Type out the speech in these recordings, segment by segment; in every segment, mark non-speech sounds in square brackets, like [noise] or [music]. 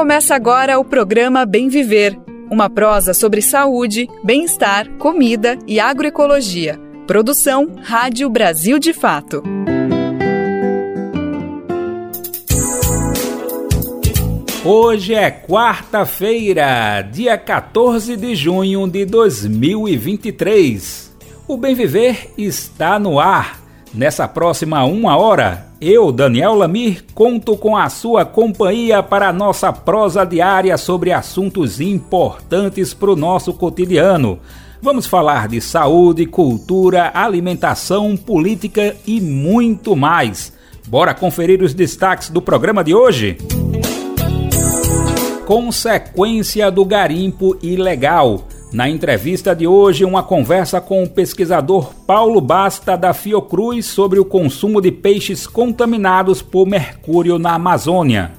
Começa agora o programa Bem Viver, uma prosa sobre saúde, bem-estar, comida e agroecologia. Produção Rádio Brasil de Fato. Hoje é quarta-feira, dia 14 de junho de 2023. O Bem Viver está no ar. Nessa próxima uma hora, eu, Daniel Lamir, conto com a sua companhia para a nossa prosa diária sobre assuntos importantes para o nosso cotidiano. Vamos falar de saúde, cultura, alimentação, política e muito mais. Bora conferir os destaques do programa de hoje? Consequência do garimpo ilegal. Na entrevista de hoje, uma conversa com o pesquisador Paulo Basta da Fiocruz sobre o consumo de peixes contaminados por mercúrio na Amazônia.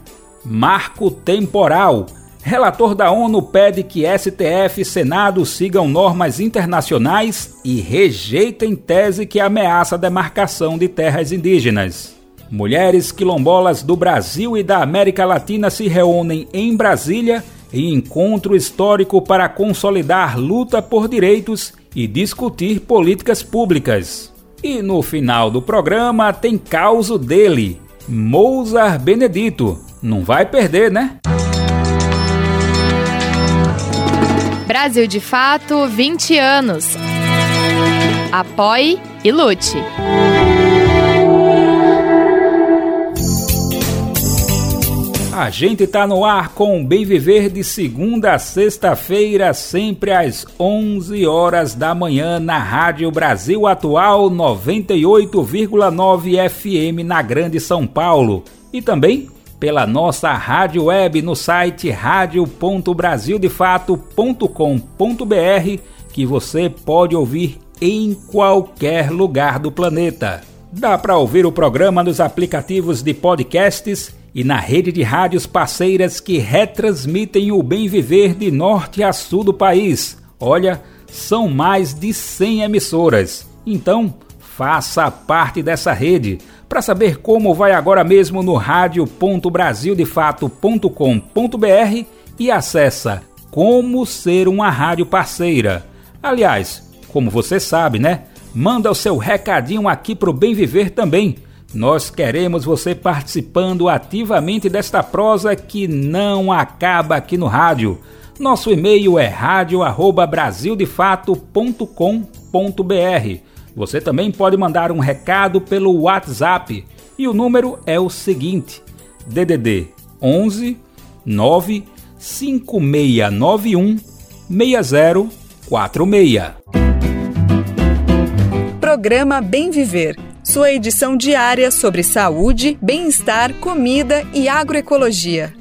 Marco temporal. Relator da ONU pede que STF e Senado sigam normas internacionais e rejeitem tese que ameaça a demarcação de terras indígenas. Mulheres quilombolas do Brasil e da América Latina se reúnem em Brasília em encontro histórico para consolidar luta por direitos e discutir políticas públicas. E no final do programa tem causo dele, Mozart Benedito. Não vai perder, né? Brasil de Fato 20 anos. Apoie e lute. A gente tá no ar com o Bem Viver de segunda a sexta-feira, sempre às 11 horas da manhã na Rádio Brasil Atual 98,9 FM na Grande São Paulo e também pela nossa rádio web no site radio.brasildefato.com.br que você pode ouvir em qualquer lugar do planeta. Dá para ouvir o programa nos aplicativos de podcasts e na rede de rádios parceiras que retransmitem o bem viver de norte a sul do país. Olha, são mais de 100 emissoras. Então, faça parte dessa rede. Para saber como vai agora mesmo no radio.brasildefato.com.br e acessa como ser uma rádio parceira. Aliás, como você sabe, né? Manda o seu recadinho aqui pro Bem Viver também nós queremos você participando ativamente desta prosa que não acaba aqui no rádio. Nosso e-mail é radio@brasildefato.com.br. Você também pode mandar um recado pelo WhatsApp e o número é o seguinte: DDD 11 9 5691 6046. Programa Bem Viver sua edição diária sobre saúde, bem-estar, comida e agroecologia.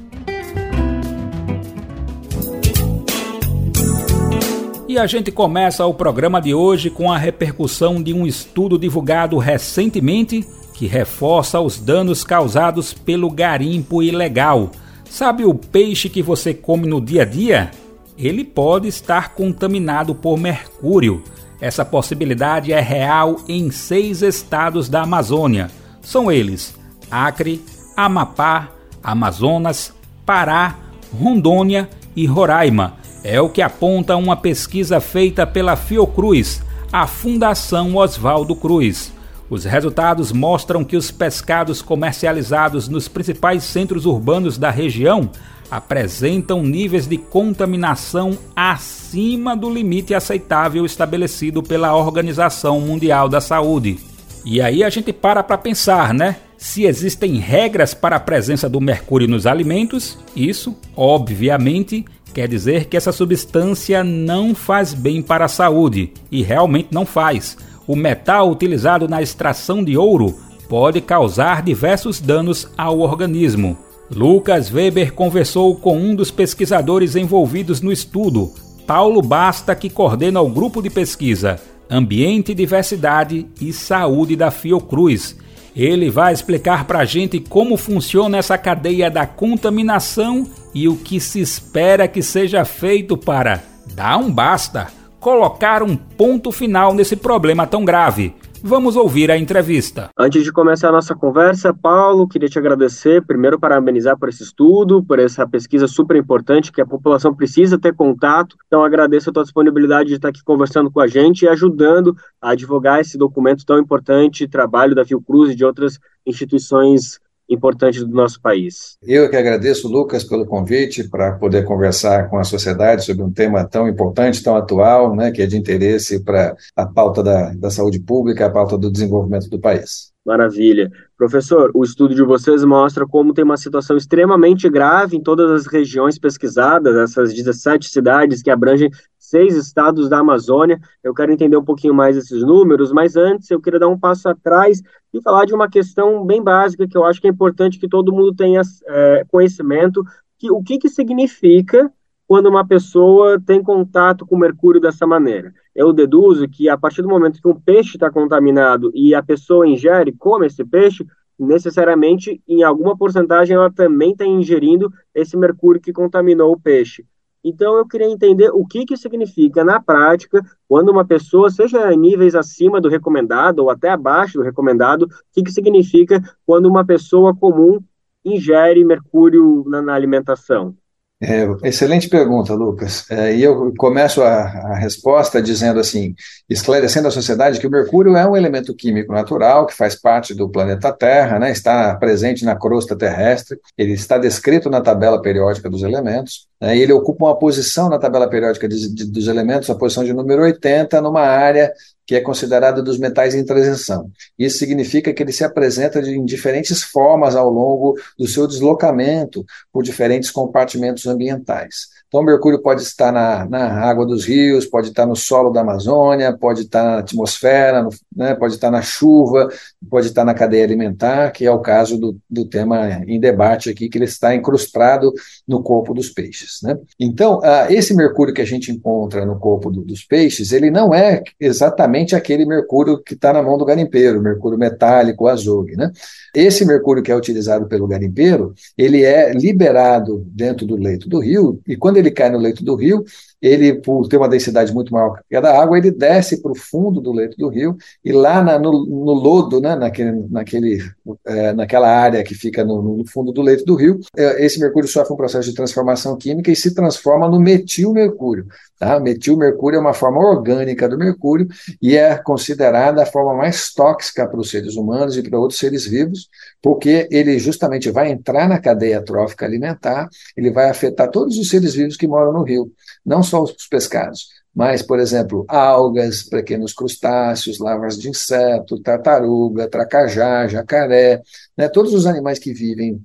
E a gente começa o programa de hoje com a repercussão de um estudo divulgado recentemente que reforça os danos causados pelo garimpo ilegal. Sabe o peixe que você come no dia a dia? Ele pode estar contaminado por mercúrio. Essa possibilidade é real em seis estados da Amazônia. São eles: Acre, Amapá, Amazonas, Pará, Rondônia e Roraima. É o que aponta uma pesquisa feita pela Fiocruz, a Fundação Oswaldo Cruz. Os resultados mostram que os pescados comercializados nos principais centros urbanos da região apresentam níveis de contaminação acima do limite aceitável estabelecido pela Organização Mundial da Saúde. E aí a gente para para pensar, né? Se existem regras para a presença do mercúrio nos alimentos, isso, obviamente, quer dizer que essa substância não faz bem para a saúde, e realmente não faz. O metal utilizado na extração de ouro pode causar diversos danos ao organismo. Lucas Weber conversou com um dos pesquisadores envolvidos no estudo, Paulo Basta, que coordena o grupo de pesquisa Ambiente, Diversidade e Saúde da Fiocruz. Ele vai explicar para a gente como funciona essa cadeia da contaminação e o que se espera que seja feito para dar um basta, colocar um ponto final nesse problema tão grave. Vamos ouvir a entrevista. Antes de começar a nossa conversa, Paulo, queria te agradecer, primeiro parabenizar por esse estudo, por essa pesquisa super importante que a população precisa ter contato. Então agradeço a tua disponibilidade de estar aqui conversando com a gente e ajudando a divulgar esse documento tão importante, trabalho da Fiocruz e de outras instituições importantes do nosso país. Eu que agradeço, Lucas, pelo convite para poder conversar com a sociedade sobre um tema tão importante, tão atual, né, que é de interesse para a pauta da, da saúde pública, a pauta do desenvolvimento do país. Maravilha. Professor, o estudo de vocês mostra como tem uma situação extremamente grave em todas as regiões pesquisadas, essas 17 cidades que abrangem seis estados da Amazônia. Eu quero entender um pouquinho mais esses números, mas antes eu queria dar um passo atrás e falar de uma questão bem básica que eu acho que é importante que todo mundo tenha é, conhecimento, que o que, que significa quando uma pessoa tem contato com mercúrio dessa maneira. Eu deduzo que a partir do momento que um peixe está contaminado e a pessoa ingere, come esse peixe, necessariamente, em alguma porcentagem, ela também está ingerindo esse mercúrio que contaminou o peixe. Então, eu queria entender o que, que significa, na prática, quando uma pessoa, seja em níveis acima do recomendado ou até abaixo do recomendado, o que, que significa quando uma pessoa comum ingere mercúrio na, na alimentação. É, excelente pergunta, Lucas. É, e eu começo a, a, resposta dizendo assim, esclarecendo à sociedade que o mercúrio é um elemento químico natural que faz parte do planeta Terra, né, está presente na crosta terrestre, ele está descrito na tabela periódica dos elementos, né, ele ocupa uma posição na tabela periódica de, de, dos elementos, a posição de número 80, numa área que é considerada dos metais em transição. Isso significa que ele se apresenta em diferentes formas ao longo do seu deslocamento por diferentes compartimentos ambientais. Então, mercúrio pode estar na, na água dos rios, pode estar no solo da Amazônia, pode estar na atmosfera, no, né, pode estar na chuva, pode estar na cadeia alimentar, que é o caso do, do tema em debate aqui, que ele está incrustado no corpo dos peixes. Né? Então, uh, esse mercúrio que a gente encontra no corpo do, dos peixes, ele não é exatamente aquele mercúrio que está na mão do garimpeiro, mercúrio metálico, azogue. Né? Esse mercúrio que é utilizado pelo garimpeiro, ele é liberado dentro do leito do rio, e quando ele cai no leito do rio, ele, por ter uma densidade muito maior que a da água, ele desce para o fundo do leito do rio e lá na, no, no, lodo, né, naquele, naquele, é, naquela área que fica no, no, fundo do leito do rio, é, esse mercúrio sofre um processo de transformação química e se transforma no metilmercúrio. Tá? Metilmercúrio é uma forma orgânica do mercúrio e é considerada a forma mais tóxica para os seres humanos e para outros seres vivos, porque ele justamente vai entrar na cadeia trófica alimentar, ele vai afetar todos os seres vivos que moram no rio, não só os pescados, mas, por exemplo, algas, pequenos crustáceos, larvas de inseto, tartaruga, tracajá, jacaré, né, todos os animais que vivem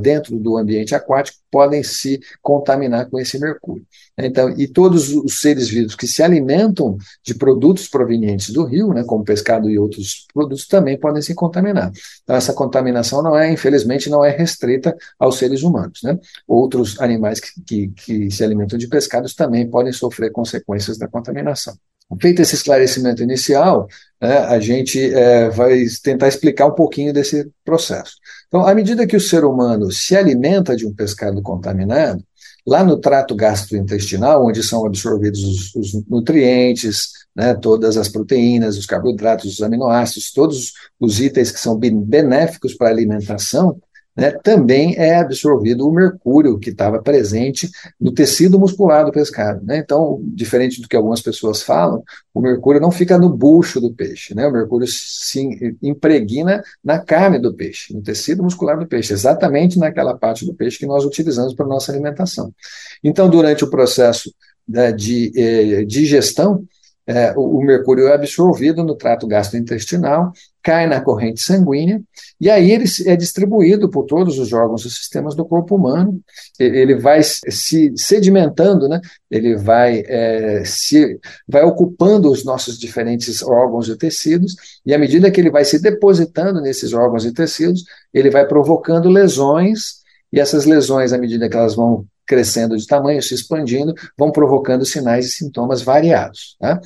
dentro do ambiente aquático podem se contaminar com esse mercúrio. Então, e todos os seres vivos que se alimentam de produtos provenientes do rio, né, como pescado e outros produtos, também podem se contaminar. Então, essa contaminação não é, infelizmente, não é restrita aos seres humanos. Né? Outros animais que, que, que se alimentam de pescados também podem sofrer consequências da contaminação. Feito esse esclarecimento inicial, né, a gente é, vai tentar explicar um pouquinho desse processo. Então, à medida que o ser humano se alimenta de um pescado contaminado, lá no trato gastrointestinal, onde são absorvidos os, os nutrientes, né, todas as proteínas, os carboidratos, os aminoácidos, todos os itens que são benéficos para a alimentação, né, também é absorvido o mercúrio que estava presente no tecido muscular do pescado. Né? Então, diferente do que algumas pessoas falam, o mercúrio não fica no bucho do peixe, né? o mercúrio se impregna na carne do peixe, no tecido muscular do peixe, exatamente naquela parte do peixe que nós utilizamos para nossa alimentação. Então, durante o processo né, de eh, digestão, é, o, o, mercúrio é absorvido no trato gastrointestinal, cai na corrente sanguínea, e aí ele é distribuído por todos os órgãos e sistemas do corpo humano, ele vai se sedimentando, né? ele vai, é, se, vai ocupando os nossos diferentes órgãos e tecidos, e à medida que ele vai se depositando nesses órgãos e tecidos, ele vai provocando lesões, e essas lesões, à medida que elas vão crescendo de tamanho, se expandindo, vão provocando sinais e sintomas variados. Tá?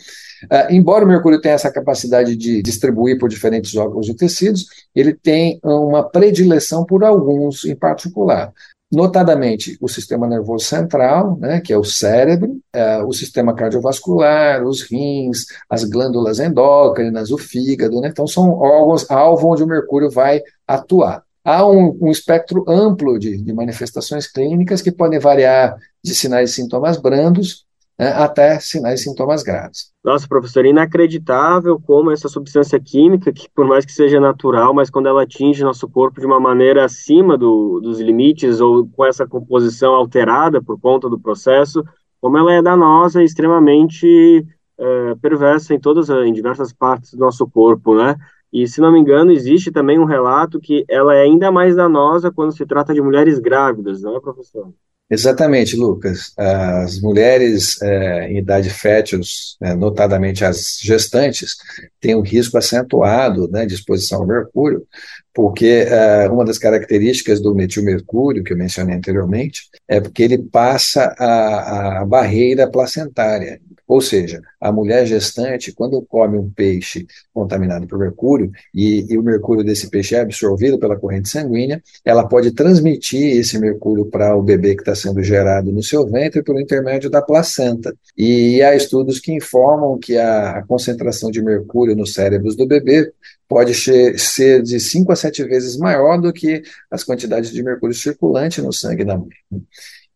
Uh, embora o mercúrio tenha essa capacidade de distribuir por diferentes órgãos e tecidos, ele tem uma predileção por alguns em particular. notadamente o sistema nervoso central, né, que é o cérebro, é, o sistema cardiovascular, os rins, as glândulas endócrinas, o fígado, né, então são órgãos alvo onde o mercúrio vai atuar. Há um, um espectro amplo de, de manifestações clínicas que podem variar de sinais e sintomas brandos né, até sinais e sintomas graves. Nossa, professor, inacreditável como essa substância química, que por mais que seja natural, mas quando ela atinge nosso corpo de uma maneira acima do, dos limites ou com essa composição alterada por conta do processo, como ela é danosa e extremamente é, perversa em todas, em diversas partes do nosso corpo, né? E, se não me engano, existe também um relato que ela é ainda mais danosa quando se trata de mulheres grávidas, não é, professor? Exatamente, Lucas. As mulheres é, em idade fértil, é, notadamente as gestantes, têm um risco acentuado né, de exposição ao mercúrio, porque é, uma das características do metilmercúrio, que eu mencionei anteriormente, é porque ele passa a, a barreira placentária. Ou seja, a mulher gestante, quando come um peixe contaminado por mercúrio, e, e, o mercúrio desse peixe é absorvido pela corrente sanguínea, ela pode transmitir esse mercúrio para o bebê que está sendo gerado no seu ventre por intermédio da placenta. E há estudos que informam que a, a concentração de mercúrio nos cérebros do bebê pode ser de 5 a 7 vezes maior do que as quantidades de mercúrio circulante no sangue da mãe.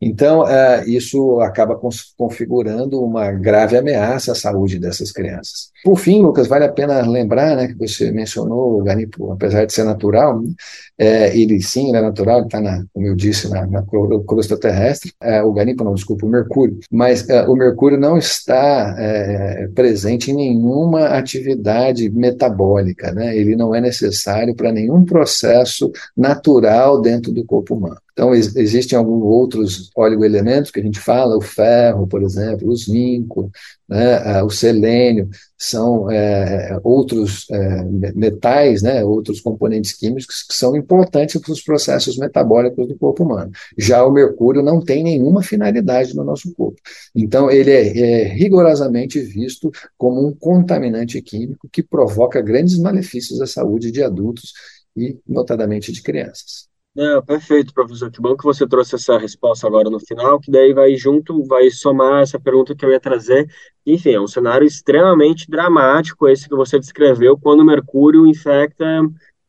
Então, uh, isso acaba configurando uma grave ameaça à saúde dessas crianças. Por fim, Lucas, vale a pena lembrar né, que você mencionou o garimpo, apesar de ser natural, é, ele sim, ele é natural, está, como eu disse, na, na crosta terrestre. É, o garimpo, não, desculpa, o mercúrio. Mas é, o mercúrio não está é, presente em nenhuma atividade metabólica, né? ele não é necessário para nenhum processo natural dentro do corpo humano. Então, ex existem alguns outros oligoelementos que a gente fala, o ferro, por exemplo, o zinco, né, o selênio, são é, outros é, metais, né, outros componentes químicos que são importantes para os processos metabólicos do corpo humano. Já o mercúrio não tem nenhuma finalidade no nosso corpo. Então, ele é, é rigorosamente visto como um contaminante químico que provoca grandes malefícios à saúde de adultos e, notadamente, de crianças. Não, perfeito, professor. Que bom que você trouxe essa resposta agora no final, que daí vai junto, vai somar essa pergunta que eu ia trazer. Enfim, é um cenário extremamente dramático esse que você descreveu, quando o mercúrio infecta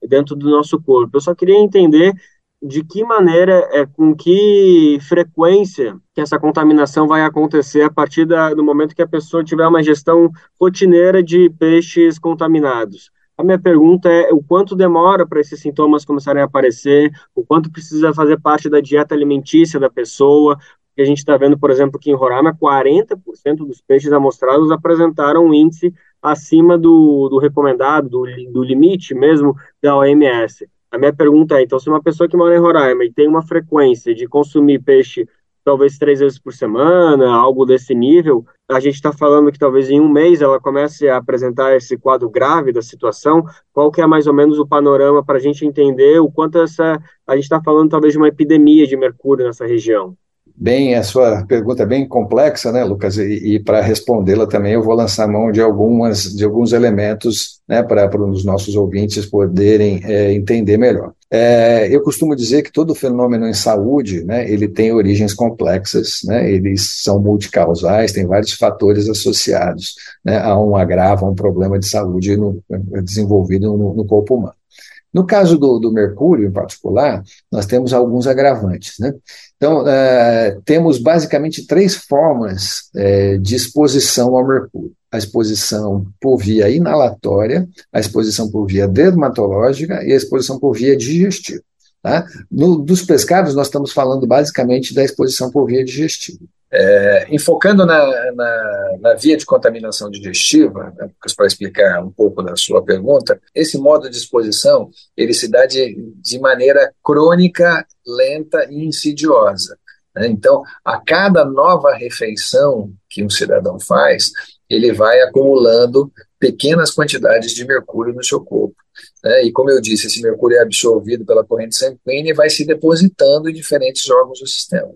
dentro do nosso corpo. Eu só queria entender de que maneira, é, com que frequência que essa contaminação vai acontecer a partir da, do momento que a pessoa tiver uma gestão rotineira de peixes contaminados. A minha pergunta é o quanto demora para esses sintomas começarem a aparecer, o quanto precisa fazer parte da dieta alimentícia da pessoa, que a gente está vendo, por exemplo, que em Roraima, 40% dos peixes amostrados apresentaram um índice acima do, do recomendado, do, do limite mesmo da OMS. A minha pergunta é, então, se uma pessoa que mora em Roraima e tem uma frequência de consumir peixe talvez três vezes por semana, algo desse nível, a gente está falando que talvez em um mês ela comece a apresentar esse quadro grave da situação. Qual que é mais ou menos o panorama para a gente entender o quanto essa a gente está falando talvez de uma epidemia de mercúrio nessa região? Bem, a sua pergunta é bem complexa, né, Lucas? E, e para respondê-la também eu vou lançar mão de algumas de alguns elementos, né, para os nossos ouvintes poderem é, entender melhor. É, eu costumo dizer que todo fenômeno em saúde, né, ele tem origens complexas, né, eles são multicausais, tem vários fatores associados né, a um agravo, a um problema de saúde no, desenvolvido no, no corpo humano. No caso do, do, mercúrio, em particular, nós temos alguns agravantes. Né? Então, é, temos basicamente três formas é, de exposição ao mercúrio: a exposição por via inalatória, a exposição por via dermatológica e a exposição por via digestiva. Tá? No, dos pescados, nós estamos falando basicamente da exposição por via digestiva. É, enfocando na, na, na, via de contaminação digestiva, né, para explicar um pouco da sua pergunta, esse modo de exposição ele se dá de, de maneira crônica, lenta e insidiosa. Né? Então, a cada nova refeição que um cidadão faz, ele vai acumulando pequenas quantidades de mercúrio no seu corpo. Né? E como eu disse, esse mercúrio é absorvido pela corrente sanguínea e vai se depositando em diferentes órgãos do sistema.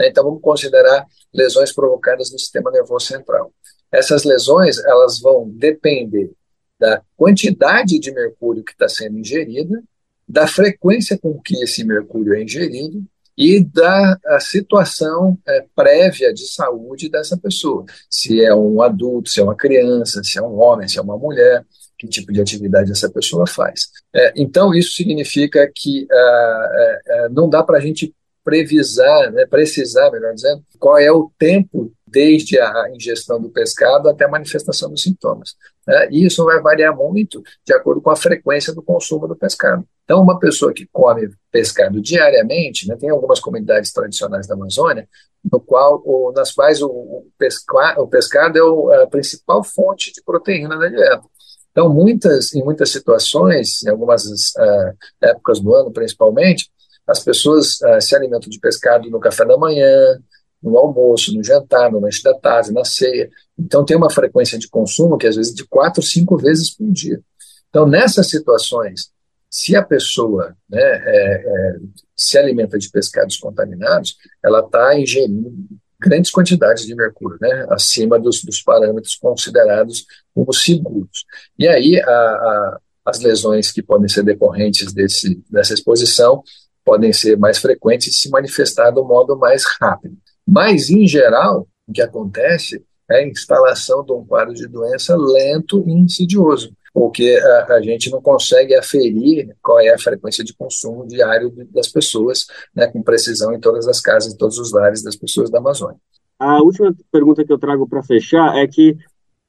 Né? Então, vamos considerar lesões provocadas no sistema nervoso central. Essas lesões elas vão depender da quantidade de mercúrio que está sendo ingerida, da frequência com que esse mercúrio é ingerido e da situação é, prévia de saúde dessa pessoa. Se é um adulto, se é uma criança, se é um homem, se é uma mulher, que tipo de atividade essa pessoa faz. É, então, isso significa que ah, é, é, não dá para a gente previsar, né, precisar, melhor dizendo, qual é o tempo desde a ingestão do pescado até a manifestação dos sintomas. Né? E isso vai variar muito de acordo com a frequência do consumo do pescado. Então, uma pessoa que come pescado diariamente, né, tem algumas comunidades tradicionais da Amazônia, no qual, nas quais o, o, pesca, o pescado é o, a principal fonte de proteína da dieta. Então, muitas, em muitas situações, em algumas uh, épocas do ano principalmente, as pessoas uh, se alimentam de pescado no café da manhã, no almoço, no jantar, no lanche da tarde, na ceia. Então, tem uma frequência de consumo que às vezes de quatro, cinco vezes por dia. Então, nessas situações, se a pessoa né, é, é, se alimenta de pescados contaminados, ela está ingerindo grandes quantidades de mercúrio, né, acima dos, dos parâmetros considerados como seguros. E aí, a, a, as lesões que podem ser decorrentes desse, dessa exposição podem ser mais frequentes e se manifestar do modo mais rápido. Mas, em geral, o que acontece é a instalação de um quadro de doença lento e insidioso, porque a, a, gente não consegue aferir qual é a frequência de consumo diário das pessoas, né, com precisão em todas as casas, em todos os lares das pessoas da Amazônia. A última pergunta que eu trago para fechar é que,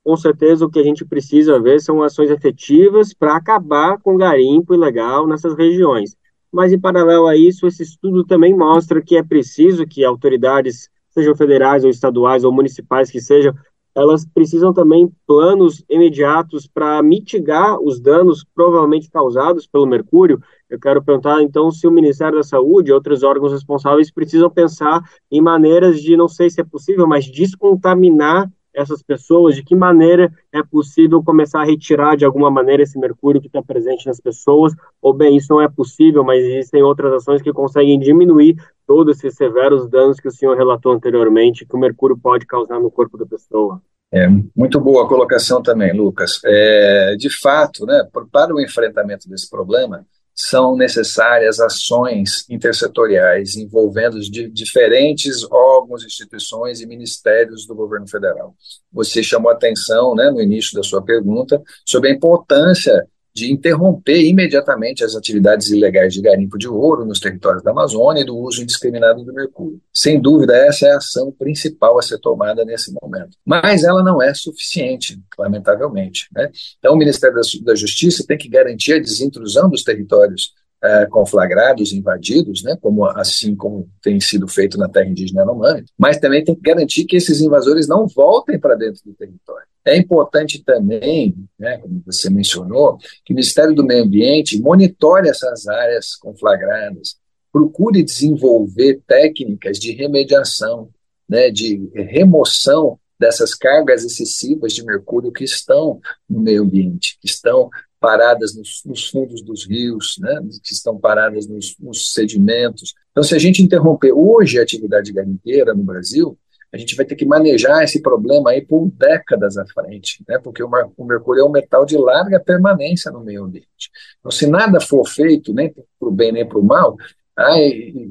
com certeza, o que a gente precisa ver são ações efetivas para acabar com o garimpo ilegal nessas regiões. Mas, em paralelo a isso, esse estudo também mostra que é preciso que autoridades, sejam federais ou estaduais ou municipais que sejam, elas precisam também planos imediatos para mitigar os danos provavelmente causados pelo mercúrio. Eu quero perguntar, então, se o Ministério da Saúde e outros órgãos responsáveis precisam pensar em maneiras de, não sei se é possível, mas descontaminar essas pessoas, de que maneira é possível começar a retirar de alguma maneira esse mercúrio que está presente nas pessoas, ou bem, isso não é possível, mas existem outras ações que conseguem diminuir todos esses severos danos que o senhor relatou anteriormente, que o mercúrio pode causar no corpo da pessoa. É, muito boa a colocação também, Lucas. É, de fato, né, para o enfrentamento desse problema, são necessárias ações intersetoriais envolvendo diferentes órgãos, instituições e ministérios do governo federal. Você chamou atenção, né, no início da sua pergunta, sobre a importância de interromper imediatamente as atividades ilegais de garimpo de ouro nos territórios da Amazônia e do uso indiscriminado do mercúrio. Sem dúvida, essa é a ação principal a ser tomada nesse momento. Mas ela não é suficiente, lamentavelmente. Né? Então, o Ministério da Justiça tem que garantir a desintrusão dos territórios é, conflagrados, invadidos, né, como assim como tem sido feito na terra indígena Yanomami, mas também tem que garantir que esses invasores não voltem para dentro do território. É importante também, né, como você mencionou, que o Ministério do Meio Ambiente monitore essas áreas conflagradas, procure desenvolver técnicas de remediação, né, de remoção dessas cargas excessivas de mercúrio que estão no meio ambiente, que estão paradas nos, nos fundos dos rios, né, que estão paradas nos, nos, sedimentos. Então, se a gente interromper hoje a atividade garimpeira no Brasil, a gente vai ter que manejar esse problema aí por décadas à frente, né, porque o, o mercúrio é um metal de larga permanência no meio ambiente. Então, se nada for feito, nem para o bem nem para o mal, há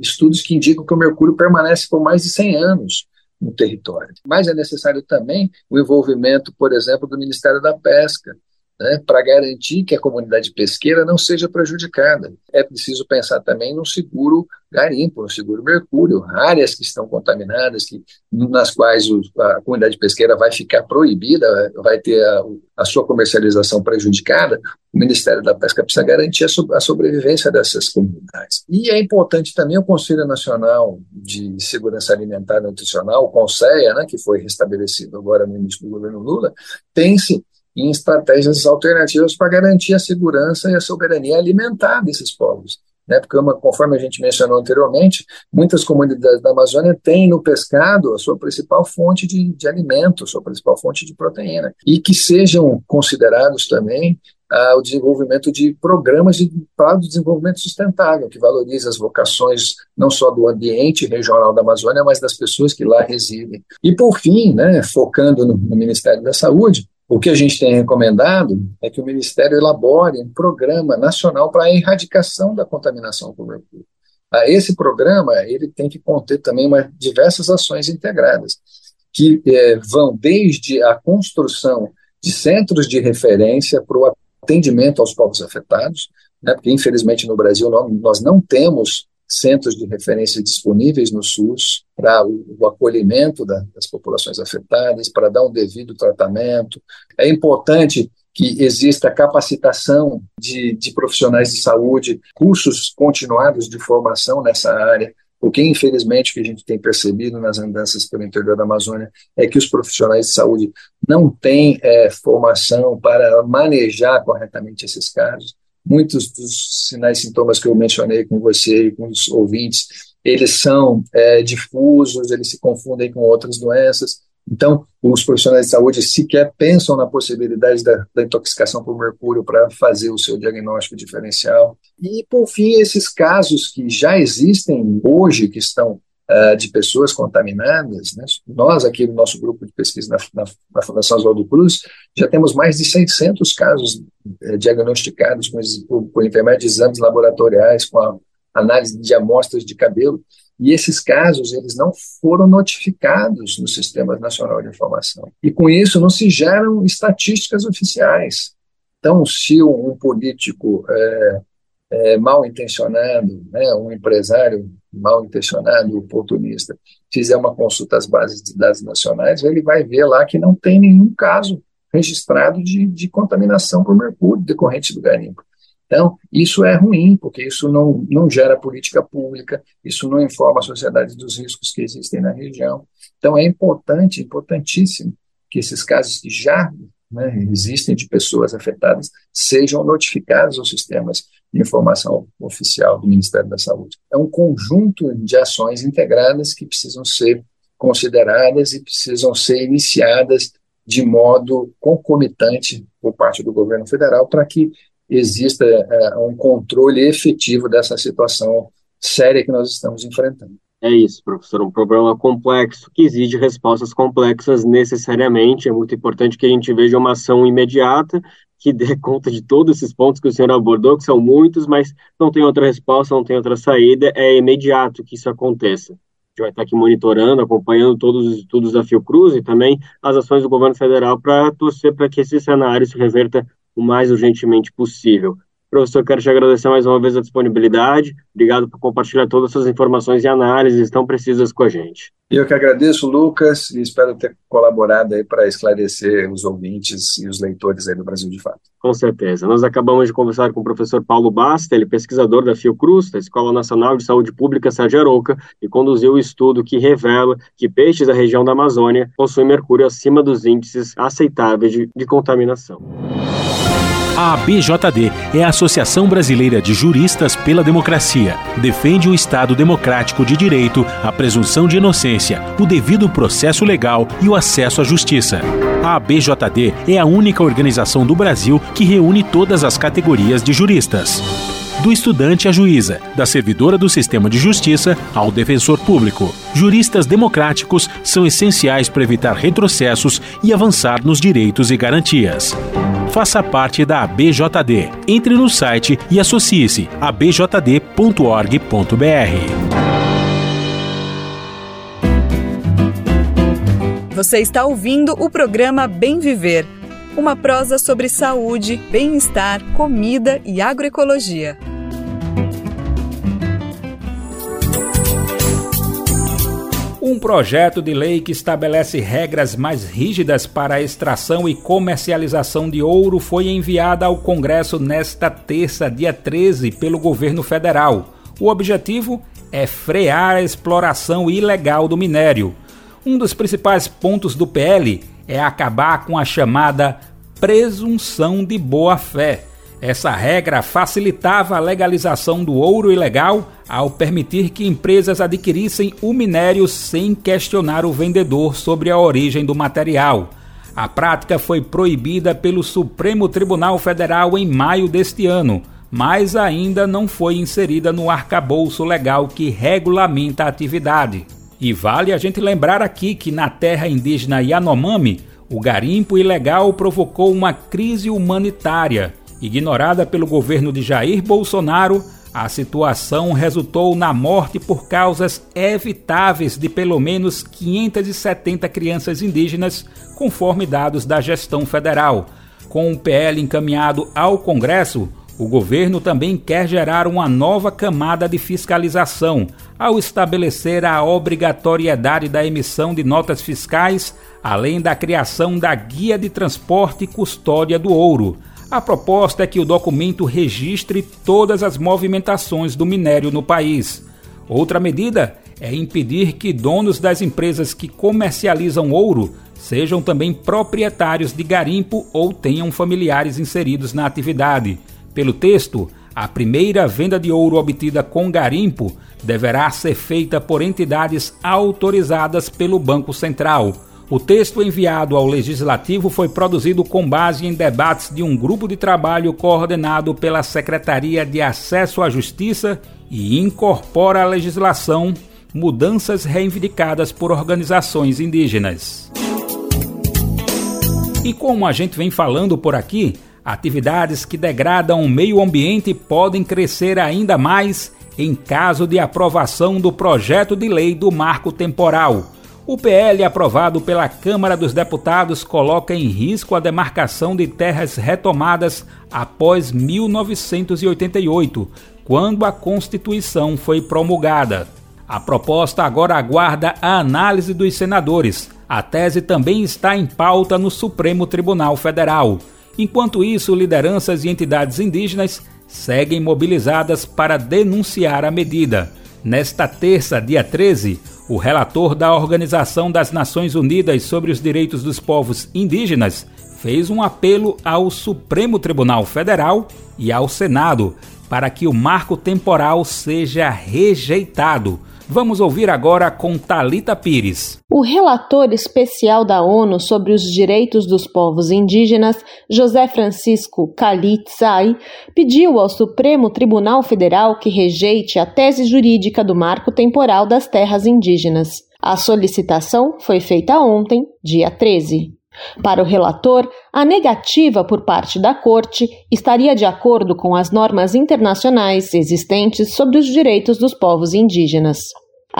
estudos que indicam que o mercúrio permanece por mais de 100 anos no território. Mas é necessário também o envolvimento, por exemplo, do Ministério da Pesca, né, para garantir que a comunidade pesqueira não seja prejudicada. É preciso pensar também no seguro garimpo, no seguro mercúrio, áreas que estão contaminadas, que, nas quais o, a comunidade pesqueira vai ficar proibida, vai ter a, a, sua comercialização prejudicada, o Ministério da Pesca precisa garantir a, so, a sobrevivência dessas comunidades. E é importante também o Conselho Nacional de Segurança Alimentar e Nutricional, o CONSEA, né, que foi restabelecido agora no início do governo Lula, pense em estratégias alternativas para garantir a segurança e a soberania alimentar desses povos. Né? Porque, uma, conforme a gente mencionou anteriormente, muitas comunidades da Amazônia têm no pescado a sua principal fonte de, de alimento, a sua principal fonte de proteína, e que sejam considerados também ah, o desenvolvimento de programas de, para o desenvolvimento sustentável, que valoriza as vocações não só do ambiente regional da Amazônia, mas das pessoas que lá residem. E, por fim, né, focando no, no Ministério da Saúde, o que a gente tem recomendado é que o Ministério elabore um programa nacional para a erradicação da contaminação por mercúrio. ah, esse programa ele tem que conter também uma, diversas ações integradas, que é, vão desde a construção de centros de referência para o atendimento aos povos afetados, né, porque infelizmente no Brasil nós não temos centros de referência disponíveis no SUS para o, o acolhimento da, das populações afetadas, para dar um devido tratamento. É importante que exista capacitação de, de profissionais de saúde, cursos continuados de formação nessa área, porque, infelizmente, o que a gente tem percebido nas andanças pelo interior da Amazônia é que os profissionais de saúde não têm é, formação para manejar corretamente esses casos. Muitos dos sinais e sintomas que eu mencionei com você e com os ouvintes, eles são é, difusos, eles se confundem com outras doenças. Então, os profissionais de saúde sequer pensam na possibilidade da, da intoxicação por mercúrio para fazer o seu diagnóstico diferencial. E, por fim, esses casos que já existem hoje, que estão uh, de pessoas contaminadas, né? nós aqui no nosso grupo de pesquisa na, na, na Fundação Oswaldo Cruz, já temos mais de 600 casos uh, diagnosticados com, intermédio de exames laboratoriais, com a análise de amostras de cabelo, e esses casos, eles não foram notificados no Sistema Nacional de Informação. E com isso não se geram estatísticas oficiais. Então, se um político é, é, mal intencionado, né, um empresário mal intencionado, oportunista, fizer uma consulta às bases de dados nacionais, ele vai ver lá que não tem nenhum caso registrado de, de contaminação por mercúrio decorrente do garimpo. Então, isso é ruim, porque isso não, não gera política pública, isso não informa a sociedade dos riscos que existem na região. Então, é importante, importantíssimo, que esses casos que já né, existem de pessoas afetadas sejam notificados aos sistemas informação oficial do Ministério da Saúde. É um conjunto de ações integradas que precisam ser consideradas e precisam ser iniciadas de modo concomitante por parte do governo federal para que exista é, um controle efetivo dessa situação séria que nós estamos enfrentando. É isso, professor, um problema complexo que exige respostas complexas necessariamente. É muito importante que a gente veja uma ação imediata que dê [laughs] conta de todos esses pontos que o senhor abordou, que são muitos, mas não tem outra resposta, não tem outra saída. É imediato que isso aconteça. A gente vai estar aqui monitorando, acompanhando todos os estudos da Fiocruz e também as ações do governo federal para torcer para que esse cenário se reverta o mais urgentemente possível. Professor, quero te agradecer mais uma vez a disponibilidade. Obrigado por compartilhar todas essas informações e análises tão precisas com a gente. Eu que agradeço, Lucas, e espero ter colaborado aí para esclarecer os ouvintes e os leitores aí do Brasil de Fato. Com certeza. Nós acabamos de conversar com o professor Paulo Basta, ele é pesquisador da Fiocruz, da Escola Nacional de Saúde Pública Sérgio Arouca, e conduziu o estudo que revela que peixes da região da Amazônia possuem mercúrio acima dos índices aceitáveis de, de contaminação. A ABJD é a Associação Brasileira de Juristas pela Democracia. Defende o Estado democrático de direito, a presunção de inocência, o devido processo legal e o acesso à justiça. A ABJD é a única organização do Brasil que reúne todas as categorias de juristas do estudante à juíza, da servidora do sistema de justiça ao defensor público. Juristas democráticos são essenciais para evitar retrocessos e avançar nos direitos e garantias. Faça parte da ABJD. Entre no site e associe-se a abjd.org.br. Você está ouvindo o programa Bem Viver, uma prosa sobre saúde, bem-estar, comida e agroecologia. Um projeto de lei que estabelece regras mais rígidas para a extração e comercialização de ouro foi enviado ao Congresso nesta terça, dia 13, pelo governo federal. O objetivo é frear a exploração ilegal do minério. Um dos principais pontos do PL é acabar com a chamada presunção de boa-fé essa regra facilitava a legalização do ouro ilegal ao permitir que empresas adquirissem o minério sem questionar o vendedor sobre a origem do material. A prática foi proibida pelo Supremo Tribunal Federal em maio deste ano, mas ainda não foi inserida no arcabouço legal que regulamenta a atividade. E vale a gente lembrar aqui que na terra indígena Yanomami, o garimpo ilegal provocou uma crise humanitária Ignorada pelo governo de Jair Bolsonaro, a situação resultou na morte por causas evitáveis de pelo menos 570 crianças indígenas, conforme dados da gestão federal. Com o PL encaminhado ao Congresso, o governo também quer gerar uma nova camada de fiscalização, ao estabelecer a obrigatoriedade da emissão de notas fiscais, além da criação da Guia de Transporte e Custódia do Ouro. A proposta é que o documento registre todas as movimentações do minério no país. Outra medida é impedir que donos das empresas que comercializam ouro sejam também proprietários de garimpo ou tenham familiares inseridos na atividade. Pelo texto, a primeira venda de ouro obtida com garimpo deverá ser feita por entidades autorizadas pelo Banco Central. O texto enviado ao Legislativo foi produzido com base em debates de um grupo de trabalho coordenado pela Secretaria de Acesso à Justiça e incorpora à legislação mudanças reivindicadas por organizações indígenas. E como a gente vem falando por aqui, atividades que degradam o meio ambiente podem crescer ainda mais em caso de aprovação do projeto de lei do marco temporal o PL aprovado pela Câmara dos Deputados coloca em risco a demarcação de terras retomadas após 1988, quando a Constituição foi promulgada. A proposta agora aguarda a análise dos senadores. A tese também está em pauta no Supremo Tribunal Federal. Enquanto isso, lideranças e entidades indígenas seguem mobilizadas para denunciar a medida. Nesta terça, dia 13, o relator da Organização das Nações Unidas sobre os Direitos dos Povos Indígenas fez um apelo ao Supremo Tribunal Federal e ao Senado para que o marco temporal seja rejeitado. Vamos ouvir agora com Talita Pires. O relator especial da ONU sobre os direitos dos povos indígenas, José Francisco Khalid-Zai, pediu ao Supremo Tribunal Federal que rejeite a tese jurídica do marco temporal das terras indígenas. A solicitação foi feita ontem, dia 13. Para o relator, a negativa por parte da Corte estaria de acordo com as normas internacionais existentes sobre os direitos dos povos indígenas.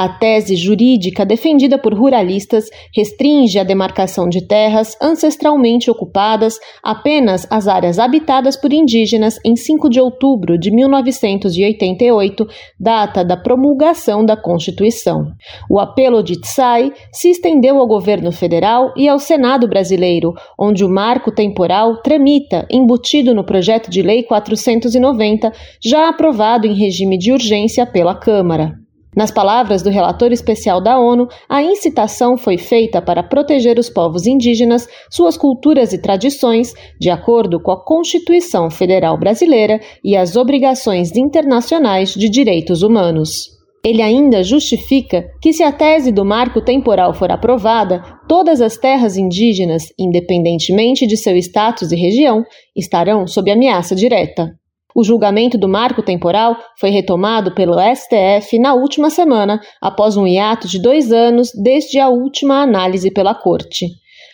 A tese jurídica defendida por ruralistas restringe a demarcação de terras ancestralmente ocupadas apenas às áreas habitadas por indígenas em 5 de outubro de 1988, data da promulgação da Constituição. O apelo de Tsai se estendeu ao governo federal e ao Senado brasileiro, onde o marco temporal tramita embutido no projeto de lei 490, já aprovado em regime de urgência pela Câmara. Nas palavras do relator especial da ONU, a incitação foi feita para proteger os povos indígenas, suas culturas e tradições, de acordo com a Constituição Federal Brasileira e as obrigações internacionais de direitos humanos. Ele ainda justifica que, se a tese do marco temporal for aprovada, todas as terras indígenas, independentemente de seu status e região, estarão sob ameaça direta. O julgamento do marco temporal foi retomado pelo STF na última semana, após um hiato de dois anos desde a última análise pela Corte.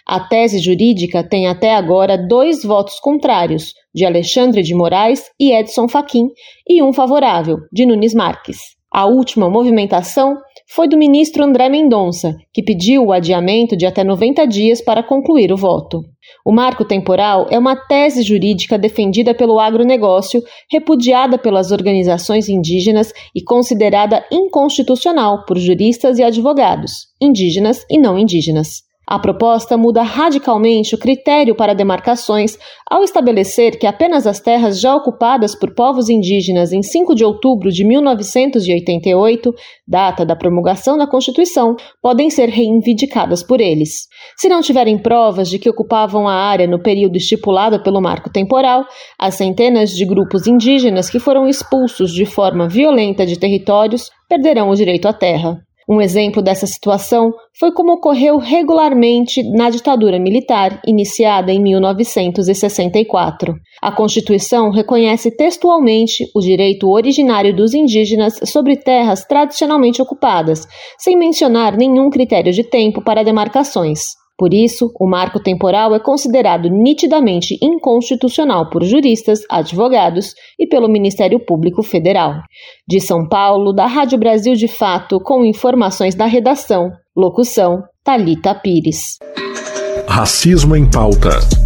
A tese jurídica tem até agora dois votos contrários, de Alexandre de Moraes e Edson Fachin, e um favorável, de Nunes Marques. A última movimentação foi do ministro André Mendonça, que pediu o adiamento de até 90 dias para concluir o voto. O marco temporal é uma tese jurídica defendida pelo agronegócio, repudiada pelas organizações indígenas e considerada inconstitucional por juristas e advogados, indígenas e não indígenas. A proposta muda radicalmente o critério para demarcações ao estabelecer que apenas as terras já ocupadas por povos indígenas em 5 de outubro de 1988, data da promulgação da Constituição, podem ser reivindicadas por eles. Se não tiverem provas de que ocupavam a área no período estipulado pelo marco temporal, as centenas de grupos indígenas que foram expulsos de forma violenta de territórios perderão o direito à terra. Um exemplo dessa situação foi como ocorreu regularmente na ditadura militar, iniciada em 1964. A Constituição reconhece textualmente o direito originário dos indígenas sobre terras tradicionalmente ocupadas, sem mencionar nenhum critério de tempo para demarcações. Por isso, o marco temporal é considerado nitidamente inconstitucional por juristas, advogados e pelo Ministério Público Federal. De São Paulo, da Rádio Brasil de Fato, com informações da redação. Locução: Talita Pires. Racismo em pauta.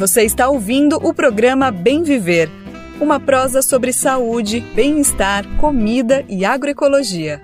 Você está ouvindo o programa Bem Viver, uma prosa sobre saúde, bem-estar, comida e agroecologia.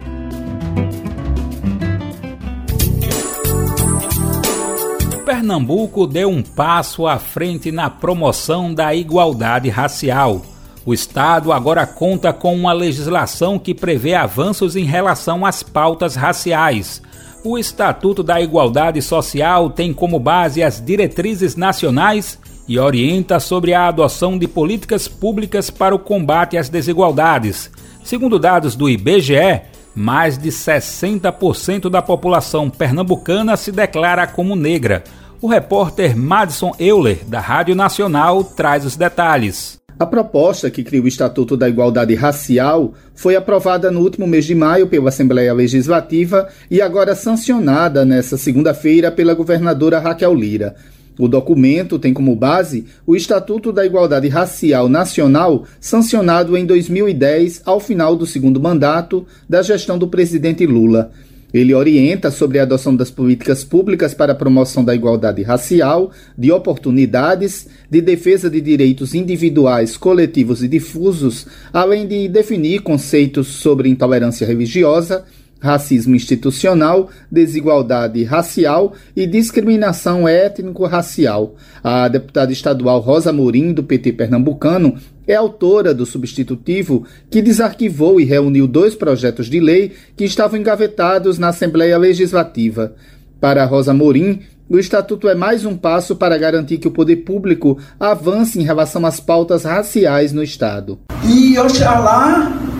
Pernambuco deu um passo à frente na promoção da igualdade racial. O Estado agora conta com uma legislação que prevê avanços em relação às pautas raciais. O Estatuto da Igualdade Social tem como base as diretrizes nacionais e orienta sobre a adoção de políticas públicas para o combate às desigualdades. Segundo dados do IBGE, mais de 60% da população pernambucana se declara como negra. O repórter Madison Euler, da Rádio Nacional, traz os detalhes. A proposta que cria o Estatuto da Igualdade Racial foi aprovada no último mês de maio pela Assembleia Legislativa e agora sancionada nesta segunda-feira pela governadora Raquel Lira. O documento tem como base o Estatuto da Igualdade Racial Nacional, sancionado em 2010, ao final do segundo mandato da gestão do presidente Lula. Ele orienta sobre a adoção das políticas públicas para a promoção da igualdade racial, de oportunidades, de defesa de direitos individuais, coletivos e difusos, além de definir conceitos sobre intolerância religiosa racismo institucional, desigualdade racial e discriminação étnico-racial. A deputada estadual Rosa Morim, do PT pernambucano, é autora do substitutivo que desarquivou e reuniu dois projetos de lei que estavam engavetados na Assembleia Legislativa. Para Rosa Morim, o Estatuto é mais um passo para garantir que o poder público avance em relação às pautas raciais no Estado. E Oxalá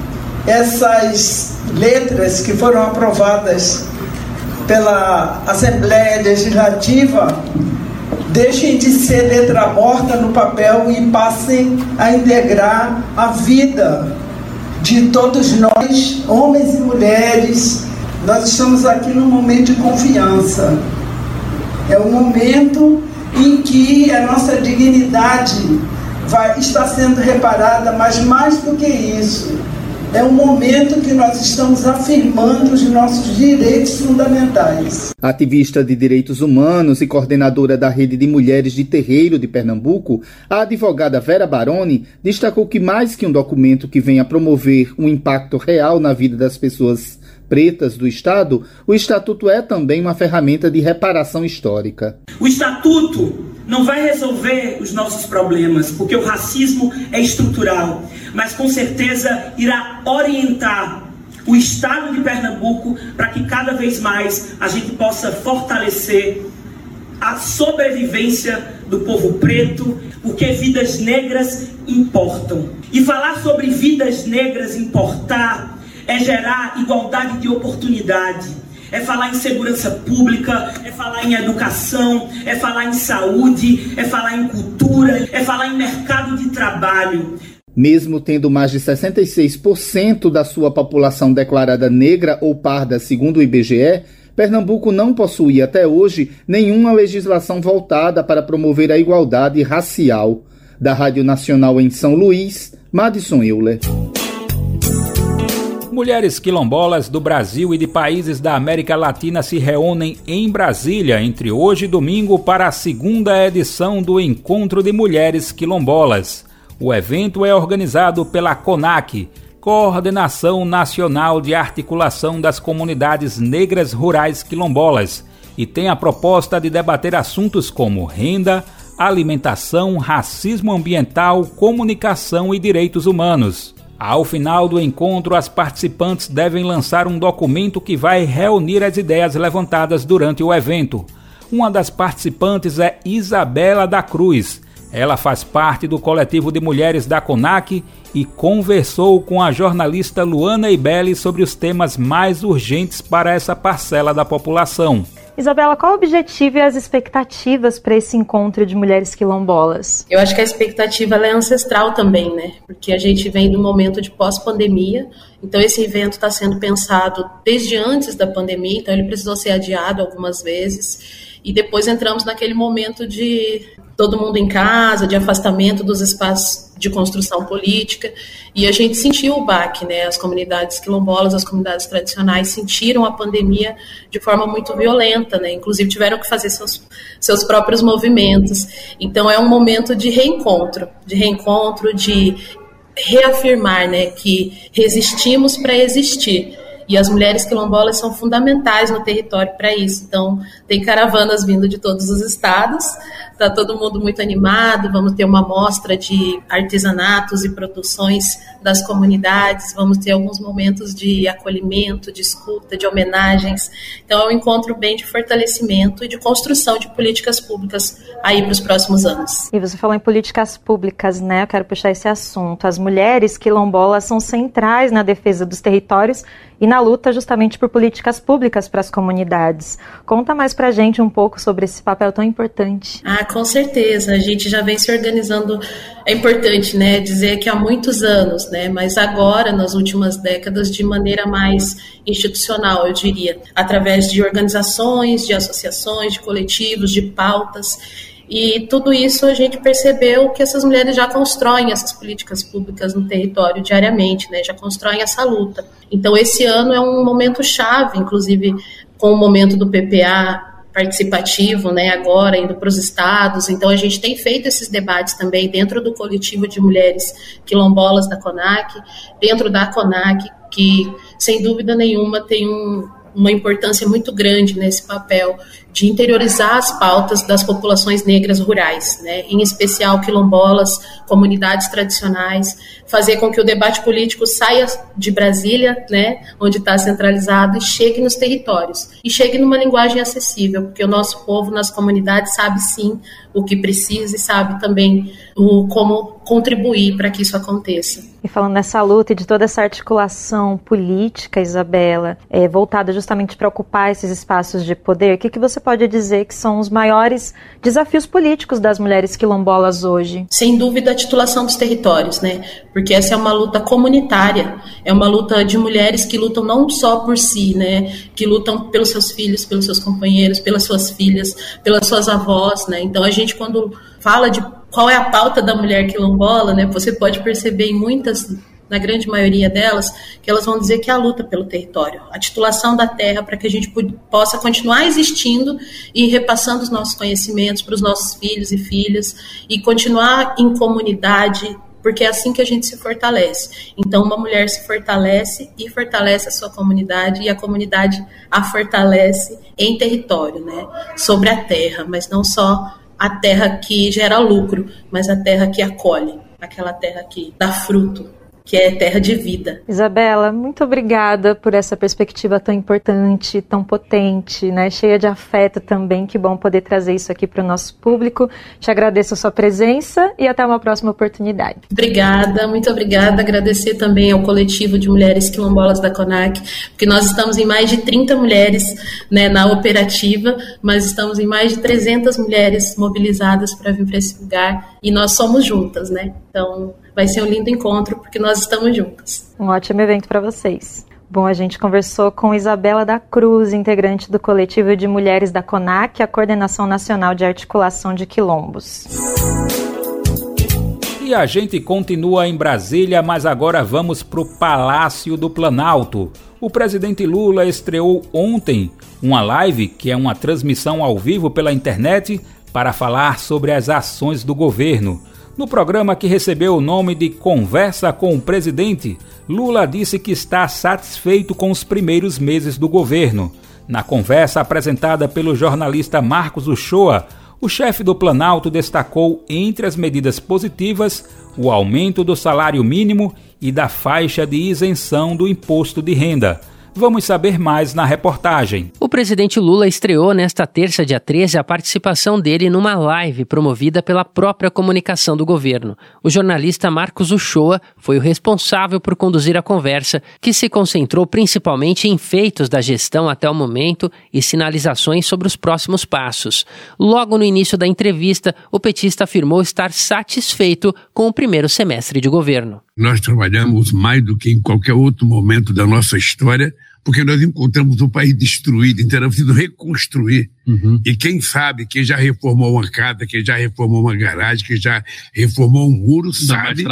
essas letras que foram aprovadas pela Assembleia Legislativa deixem de ser letra morta no papel e passem a integrar a vida de todos nós, homens e mulheres. Nós estamos aqui num momento de confiança. É um momento em que a nossa dignidade vai, está sendo reparada, mas mais do que isso, é um momento que nós estamos afirmando os nossos direitos fundamentais. Ativista de direitos humanos e coordenadora da Rede de Mulheres de Terreiro de Pernambuco, a advogada Vera Baroni destacou que mais que um documento que venha promover um impacto real na vida das pessoas pretas do Estado, o Estatuto é também uma ferramenta de reparação histórica. O Estatuto não vai resolver os nossos problemas, porque o racismo é estrutural, mas com certeza irá orientar o Estado de Pernambuco para que cada vez mais a gente possa fortalecer a sobrevivência do povo preto, porque vidas negras importam. E falar sobre vidas negras importar é gerar igualdade de oportunidade, é falar em segurança pública, é falar em educação, é falar em saúde, é falar em cultura, é falar em mercado de trabalho. Mesmo tendo mais de 66% da sua população declarada negra ou parda, segundo o IBGE, Pernambuco não possui até hoje nenhuma legislação voltada para promover a igualdade racial. Da Rádio Nacional em São Luís, Madison Euler. Mulheres quilombolas do Brasil e de países da América Latina se reúnem em Brasília entre hoje e domingo para a segunda edição do Encontro de Mulheres Quilombolas. O evento é organizado pela CONAC, Coordenação Nacional de Articulação das Comunidades Negras Rurais Quilombolas, e tem a proposta de debater assuntos como renda, alimentação, racismo ambiental, comunicação e direitos humanos. Ao final do encontro, as participantes devem lançar um documento que vai reunir as ideias levantadas durante o evento. Uma das participantes é Isabela da Cruz. Ela faz parte do coletivo de mulheres da CONAC e conversou com a jornalista Luana Ibelli sobre os temas mais urgentes para essa parcela da população. Isabela, qual o objetivo e as expectativas para esse encontro de mulheres quilombolas? Eu acho que a expectativa é ancestral também, né? Porque a gente vem do momento de pós-pandemia, então esse evento está sendo pensado desde antes da pandemia, então ele precisou ser adiado algumas vezes. E depois entramos naquele momento de todo mundo em casa, de afastamento dos espaços de construção política, e a gente sentiu o baque, né? As comunidades quilombolas, as comunidades tradicionais sentiram a pandemia de forma muito violenta, né? Inclusive tiveram que fazer seus, seus próprios movimentos. Então é um momento de reencontro, de reencontro, de reafirmar, né, que resistimos para existir e as mulheres quilombolas são fundamentais no território para isso. Então, tem caravanas vindo de todos os estados, está todo mundo muito animado. Vamos ter uma mostra de artesanatos e produções das comunidades, vamos ter alguns momentos de acolhimento, de escuta, de homenagens. Então, é um encontro bem de fortalecimento e de construção de políticas públicas aí para os próximos anos. E você falou em políticas públicas, né? Eu quero puxar esse assunto. As mulheres quilombolas são centrais na defesa dos territórios e na luta justamente por políticas públicas para as comunidades. Conta mais para a gente um pouco sobre esse papel tão importante. Ah, com certeza. A gente já vem se organizando. É importante, né, dizer que há muitos anos, né, mas agora, nas últimas décadas, de maneira mais institucional, eu diria, através de organizações, de associações, de coletivos, de pautas. E tudo isso a gente percebeu que essas mulheres já constroem essas políticas públicas no território diariamente, né? já constroem essa luta. Então, esse ano é um momento chave, inclusive com o momento do PPA participativo, né, agora indo para os estados. Então a gente tem feito esses debates também dentro do coletivo de mulheres quilombolas da CONAC, dentro da CONAC, que sem dúvida nenhuma tem um, uma importância muito grande nesse papel de interiorizar as pautas das populações negras rurais, né, em especial quilombolas, comunidades tradicionais, fazer com que o debate político saia de Brasília, né, onde está centralizado, e chegue nos territórios. E chegue numa linguagem acessível, porque o nosso povo nas comunidades sabe sim o que precisa e sabe também o, como contribuir para que isso aconteça. E falando nessa luta e de toda essa articulação política, Isabela, é, voltada justamente para ocupar esses espaços de poder, o que, que você pode dizer que são os maiores desafios políticos das mulheres quilombolas hoje? Sem dúvida, a titulação dos territórios, né? Porque essa é uma luta comunitária, é uma luta de mulheres que lutam não só por si, né? Que lutam pelos seus filhos, pelos seus companheiros, pelas suas filhas, pelas suas avós, né? Então a gente quando fala de qual é a pauta da mulher quilombola, né? Você pode perceber em muitas na grande maioria delas, que elas vão dizer que é a luta pelo território, a titulação da terra para que a gente possa continuar existindo e repassando os nossos conhecimentos para os nossos filhos e filhas e continuar em comunidade, porque é assim que a gente se fortalece. Então, uma mulher se fortalece e fortalece a sua comunidade e a comunidade a fortalece em território, né, sobre a terra, mas não só a terra que gera lucro, mas a terra que acolhe, aquela terra que dá fruto que é terra de vida. Isabela, muito obrigada por essa perspectiva tão importante, tão potente, né? cheia de afeto também. Que bom poder trazer isso aqui para o nosso público. Te agradeço a sua presença e até uma próxima oportunidade. Obrigada, muito obrigada. Agradecer também ao coletivo de mulheres quilombolas da CONAC, porque nós estamos em mais de 30 mulheres né, na operativa, mas estamos em mais de 300 mulheres mobilizadas para vir para esse lugar e nós somos juntas, né? Então, vai ser um lindo encontro porque nós estamos juntas. Um ótimo evento para vocês. Bom, a gente conversou com Isabela da Cruz, integrante do coletivo de mulheres da CONAC, a Coordenação Nacional de Articulação de Quilombos. E a gente continua em Brasília, mas agora vamos para o Palácio do Planalto. O presidente Lula estreou ontem uma live, que é uma transmissão ao vivo pela internet, para falar sobre as ações do governo. No programa que recebeu o nome de Conversa com o Presidente, Lula disse que está satisfeito com os primeiros meses do governo. Na conversa apresentada pelo jornalista Marcos Uchoa, o chefe do Planalto destacou entre as medidas positivas o aumento do salário mínimo e da faixa de isenção do imposto de renda. Vamos saber mais na reportagem. O presidente Lula estreou nesta terça, dia 13, a participação dele numa live promovida pela própria comunicação do governo. O jornalista Marcos Uchoa foi o responsável por conduzir a conversa, que se concentrou principalmente em feitos da gestão até o momento e sinalizações sobre os próximos passos. Logo no início da entrevista, o petista afirmou estar satisfeito com o primeiro semestre de governo. Nós trabalhamos mais do que em qualquer outro momento da nossa história porque nós encontramos um país destruído, então era preciso reconstruir. Uhum. E quem sabe, quem já reformou uma casa, quem já reformou uma garagem, quem já reformou um muro, sabe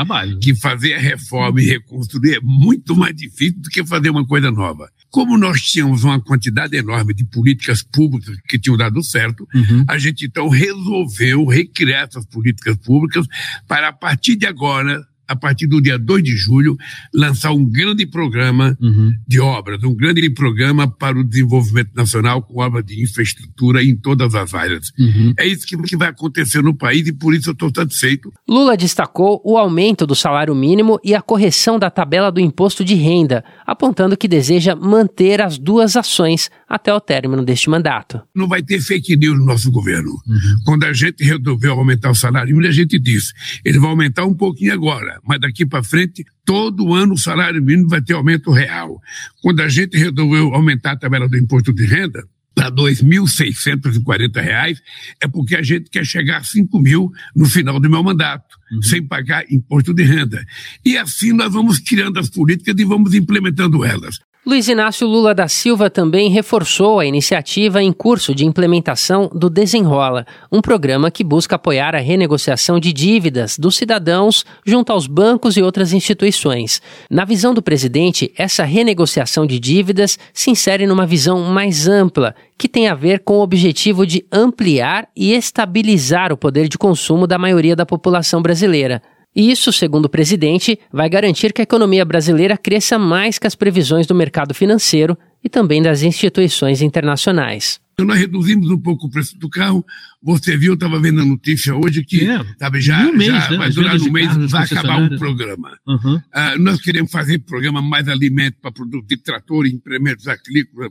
que fazer a reforma e reconstruir é muito mais difícil do que fazer uma coisa nova. Como nós tínhamos uma quantidade enorme de políticas públicas que tinham dado certo, uhum. a gente então resolveu recriar essas políticas públicas para, a partir de agora, a partir do dia 2 de julho, lançar um grande programa uhum. de obras, um grande programa para o desenvolvimento nacional com obras de infraestrutura em todas as áreas. Uhum. É isso que vai acontecer no país e por isso eu estou satisfeito. Lula destacou o aumento do salário mínimo e a correção da tabela do imposto de renda, apontando que deseja manter as duas ações até o término deste mandato. Não vai ter fake news no nosso governo. Uhum. Quando a gente resolveu aumentar o salário mínimo, a gente disse, ele vai aumentar um pouquinho agora mas daqui para frente, todo ano o salário mínimo vai ter aumento real. Quando a gente resolveu aumentar a tabela do imposto de renda, para R$ 2.640, é porque a gente quer chegar a 5 mil no final do meu mandato, uhum. sem pagar imposto de renda. E assim nós vamos criando as políticas e vamos implementando elas. Luiz Inácio Lula da Silva também reforçou a iniciativa em curso de implementação do Desenrola, um programa que busca apoiar a renegociação de dívidas dos cidadãos junto aos bancos e outras instituições. Na visão do presidente, essa renegociação de dívidas se insere numa visão mais ampla, que tem a ver com o objetivo de ampliar e estabilizar o poder de consumo da maioria da população brasileira. Isso, segundo o presidente, vai garantir que a economia brasileira cresça mais que as previsões do mercado financeiro e também das instituições internacionais. Nós reduzimos um pouco o preço do carro. Você viu, eu estava vendo a notícia hoje que é, sabe, já, um mês, já né? vai durar um mês, vai acabar o programa. Uhum. Uh, nós queremos fazer programa mais alimento para produzir trator, implementos agrícolas,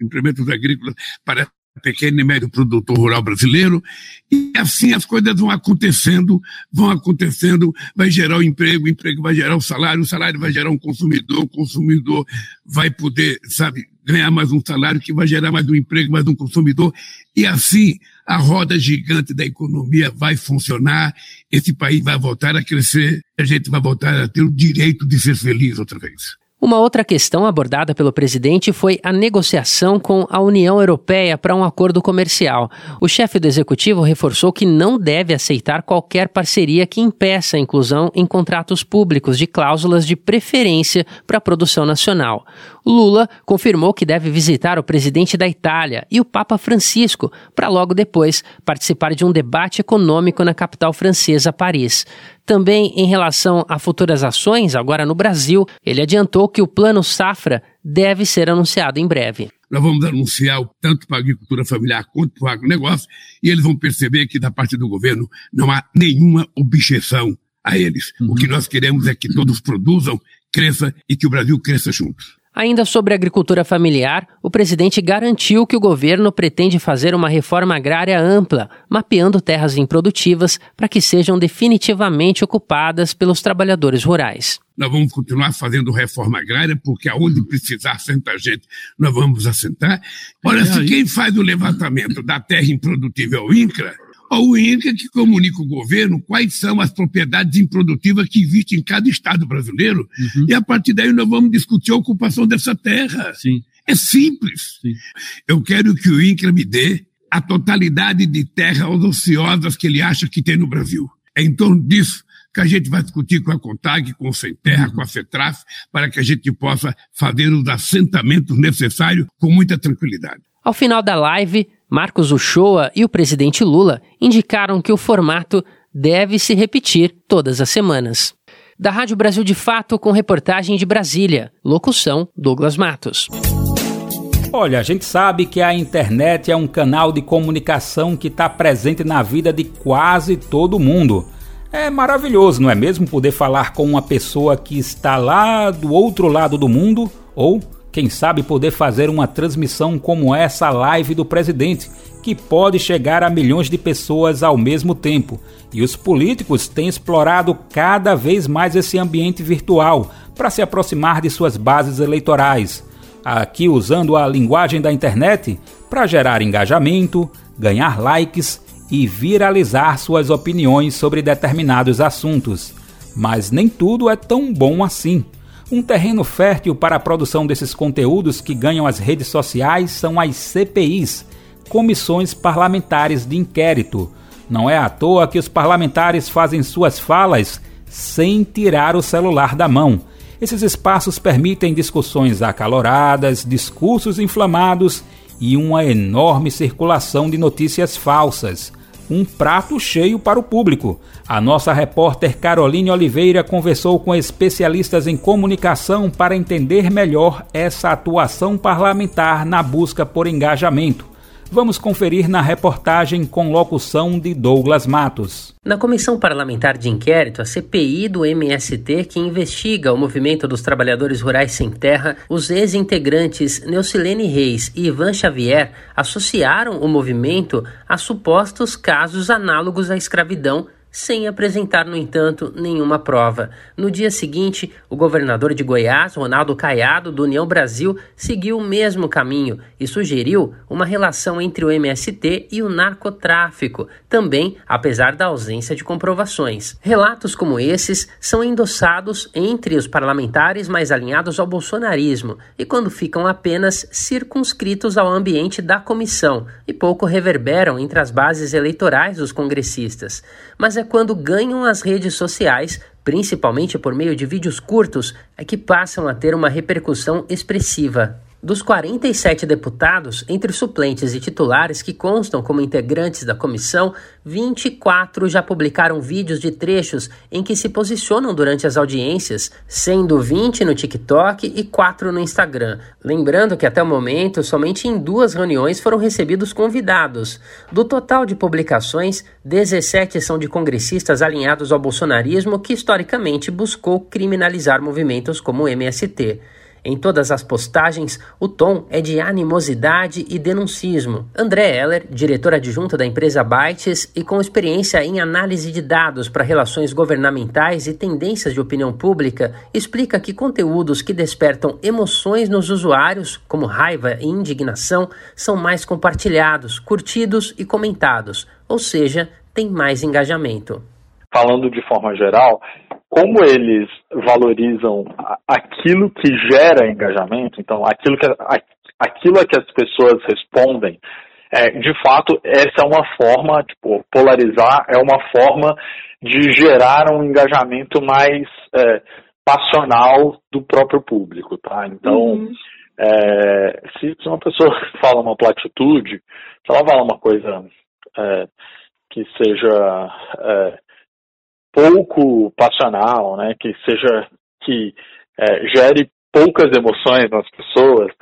implementos agrícolas para pequeno e médio produtor rural brasileiro, e assim as coisas vão acontecendo, vão acontecendo, vai gerar o emprego, o emprego vai gerar o salário, o salário vai gerar um consumidor, o consumidor vai poder, sabe, ganhar mais um salário que vai gerar mais um emprego, mais um consumidor, e assim a roda gigante da economia vai funcionar, esse país vai voltar a crescer, a gente vai voltar a ter o direito de ser feliz outra vez. Uma outra questão abordada pelo presidente foi a negociação com a União Europeia para um acordo comercial. O chefe do executivo reforçou que não deve aceitar qualquer parceria que impeça a inclusão em contratos públicos de cláusulas de preferência para a produção nacional. Lula confirmou que deve visitar o presidente da Itália e o Papa Francisco para logo depois participar de um debate econômico na capital francesa, Paris. Também em relação a futuras ações, agora no Brasil, ele adiantou que o Plano Safra deve ser anunciado em breve. Nós vamos anunciar tanto para a agricultura familiar quanto para o agronegócio, e eles vão perceber que da parte do governo não há nenhuma objeção a eles. Uhum. O que nós queremos é que todos produzam, cresça e que o Brasil cresça juntos. Ainda sobre a agricultura familiar, o presidente garantiu que o governo pretende fazer uma reforma agrária ampla, mapeando terras improdutivas para que sejam definitivamente ocupadas pelos trabalhadores rurais. Nós vamos continuar fazendo reforma agrária, porque aonde precisar assentar gente, nós vamos assentar. Olha, se quem faz o levantamento da terra improdutível é o INCRA, o INCA que comunica o governo quais são as propriedades improdutivas que existem em cada estado brasileiro, uhum. e a partir daí nós vamos discutir a ocupação dessa terra. Sim. É simples. Sim. Eu quero que o INCRA me dê a totalidade de terras ociosas que ele acha que tem no Brasil. É em torno disso que a gente vai discutir com a CONTAG, com o Sem Terra, uhum. com a FETRAF, para que a gente possa fazer os assentamentos necessários com muita tranquilidade. Ao final da live, Marcos Uchoa e o presidente Lula indicaram que o formato deve se repetir todas as semanas. Da Rádio Brasil de Fato, com reportagem de Brasília. Locução: Douglas Matos. Olha, a gente sabe que a internet é um canal de comunicação que está presente na vida de quase todo mundo. É maravilhoso, não é mesmo? Poder falar com uma pessoa que está lá do outro lado do mundo ou Quem sabe poder fazer uma transmissão como essa live do presidente, que pode chegar a milhões de pessoas ao mesmo tempo. E os políticos têm explorado cada vez mais esse ambiente virtual para se aproximar de suas bases eleitorais. Aqui usando a linguagem da internet para gerar engajamento, ganhar likes e viralizar suas opiniões sobre determinados assuntos. Mas nem tudo é tão bom assim. Um terreno fértil para a produção desses conteúdos que ganham as redes sociais são as CPIs, Comissões Parlamentares de Inquérito. Não é à toa que os parlamentares fazem suas falas sem tirar o celular da mão. Esses espaços permitem discussões acaloradas, discursos inflamados e uma enorme circulação de notícias falsas um prato cheio para o público. A nossa repórter Caroline Oliveira conversou com especialistas em comunicação para entender melhor essa atuação parlamentar na busca por engajamento. Vamos conferir na reportagem com locução de Douglas Matos. Na Comissão Parlamentar de Inquérito, a CPI do MST, que investiga o movimento dos trabalhadores rurais sem terra, os ex-integrantes Neucilene Reis e Ivan Xavier associaram o movimento a supostos casos análogos à escravidão sem apresentar, no entanto, nenhuma prova. No dia seguinte, o governador de Goiás, Ronaldo Caiado, do União Brasil, seguiu o mesmo caminho e sugeriu uma relação entre o MST e o narcotráfico, também apesar da ausência de comprovações. Relatos como esses são endossados entre os parlamentares mais alinhados ao bolsonarismo e quando ficam apenas circunscritos ao ambiente da comissão e pouco reverberam entre as bases eleitorais dos congressistas. Mas é é quando ganham as redes sociais, principalmente por meio de vídeos curtos, é que passam a ter uma repercussão expressiva. Dos 47 deputados, entre suplentes e titulares que constam como integrantes da comissão, 24 já publicaram vídeos de trechos em que se posicionam durante as audiências, sendo 20 no TikTok e 4 no Instagram. Lembrando que até o momento, somente em duas reuniões foram recebidos convidados. Do total de publicações, 17 são de congressistas alinhados ao bolsonarismo que historicamente buscou criminalizar movimentos como o MST. Em todas as postagens, o tom é de animosidade e denuncismo. André Heller, diretor adjunto da empresa Bytes e com experiência em análise de dados para relações governamentais e tendências de opinião pública, explica que conteúdos que despertam emoções nos usuários, como raiva e indignação, são mais compartilhados, curtidos e comentados, ou seja, tem mais engajamento. Falando de forma geral, como eles valorizam aquilo que gera engajamento, então aquilo que, aquilo a que as pessoas respondem, é, de fato, essa é uma forma, tipo, polarizar é uma forma de gerar um engajamento mais é, passional do próprio público, tá? Então, uhum. é, se, uma pessoa [laughs] fala uma platitude, se ela fala uma coisa é, que seja é, pouco passional, né, que seja que é, gere poucas emoções nas pessoas,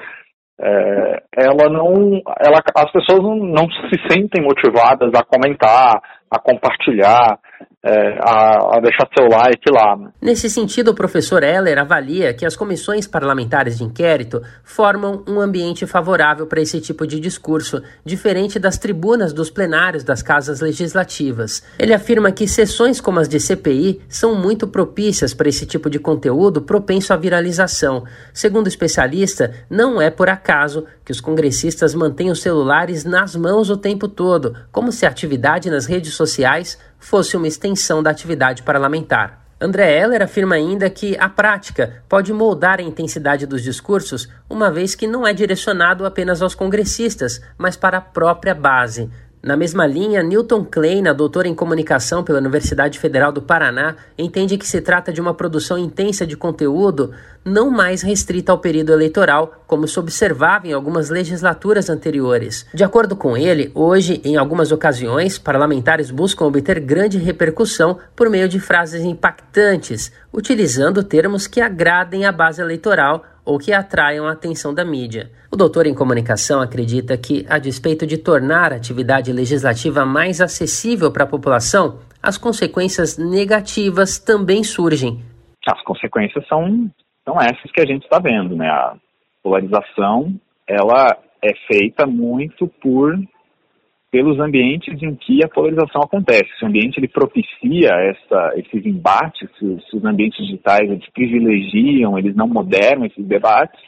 é, ela não, ela, as pessoas não, não se sentem motivadas a comentar, a compartilhar, é, a, a, deixar seu like lá. Né? Nesse sentido, o professor Heller avalia que as comissões parlamentares de inquérito formam um ambiente favorável para esse tipo de discurso, diferente das tribunas dos plenários das casas legislativas. Ele afirma que sessões como as de CPI são muito propícias para esse tipo de conteúdo propenso à viralização. Segundo o especialista, não é por acaso que os congressistas mantêm os celulares nas mãos o tempo todo, como se a atividade nas redes sociais fosse uma extensão da atividade parlamentar. André Heller afirma ainda que a prática pode moldar a intensidade dos discursos, uma vez que não é direcionado apenas aos congressistas, mas para a própria base. Na mesma linha, Newton Kleina, doutor em comunicação pela Universidade Federal do Paraná, entende que se trata de uma produção intensa de conteúdo não mais restrita ao período eleitoral, como se observava em algumas legislaturas anteriores. De acordo com ele, hoje, em algumas ocasiões, parlamentares buscam obter grande repercussão por meio de frases impactantes, utilizando termos que agradem a base eleitoral ou que atraiam a atenção da mídia. O doutor em comunicação acredita que, a despeito de tornar a atividade legislativa mais acessível para a população, as consequências negativas também surgem. As consequências são, são essas que a gente está vendo, né? A, Polarização, ela é feita muito por pelos ambientes em que a polarização acontece. Se o ambiente ele propicia essa, esses embates, se, se os ambientes digitais eles privilegiam, eles não moderam esses debates,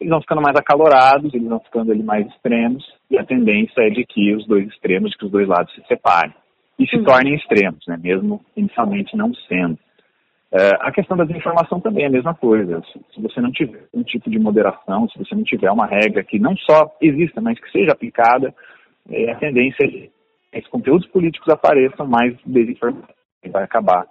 eles vão ficando mais acalorados, eles vão ficando ali mais extremos, e a tendência é de que os dois extremos, de que os dois lados se separem e se uhum. tornem extremos, né, mesmo inicialmente não sendo. É, a questão da desinformação também é a mesma coisa. Se, se, você não tiver um tipo de moderação, se você não tiver uma regra que não só exista, mas que seja aplicada, a tendência é que esses conteúdos políticos apareçam, mais desinformação vai acabar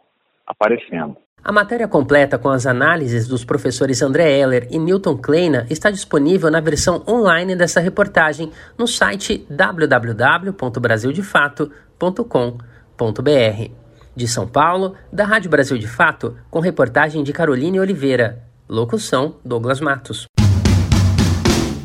aparecendo. A matéria completa com as análises dos professores André Heller e Newton Kleina está disponível na versão online dessa reportagem no site www.brasildefato.com.br. De São Paulo, da Rádio Brasil de Fato, com reportagem de Caroline Oliveira. Locução: Douglas Matos.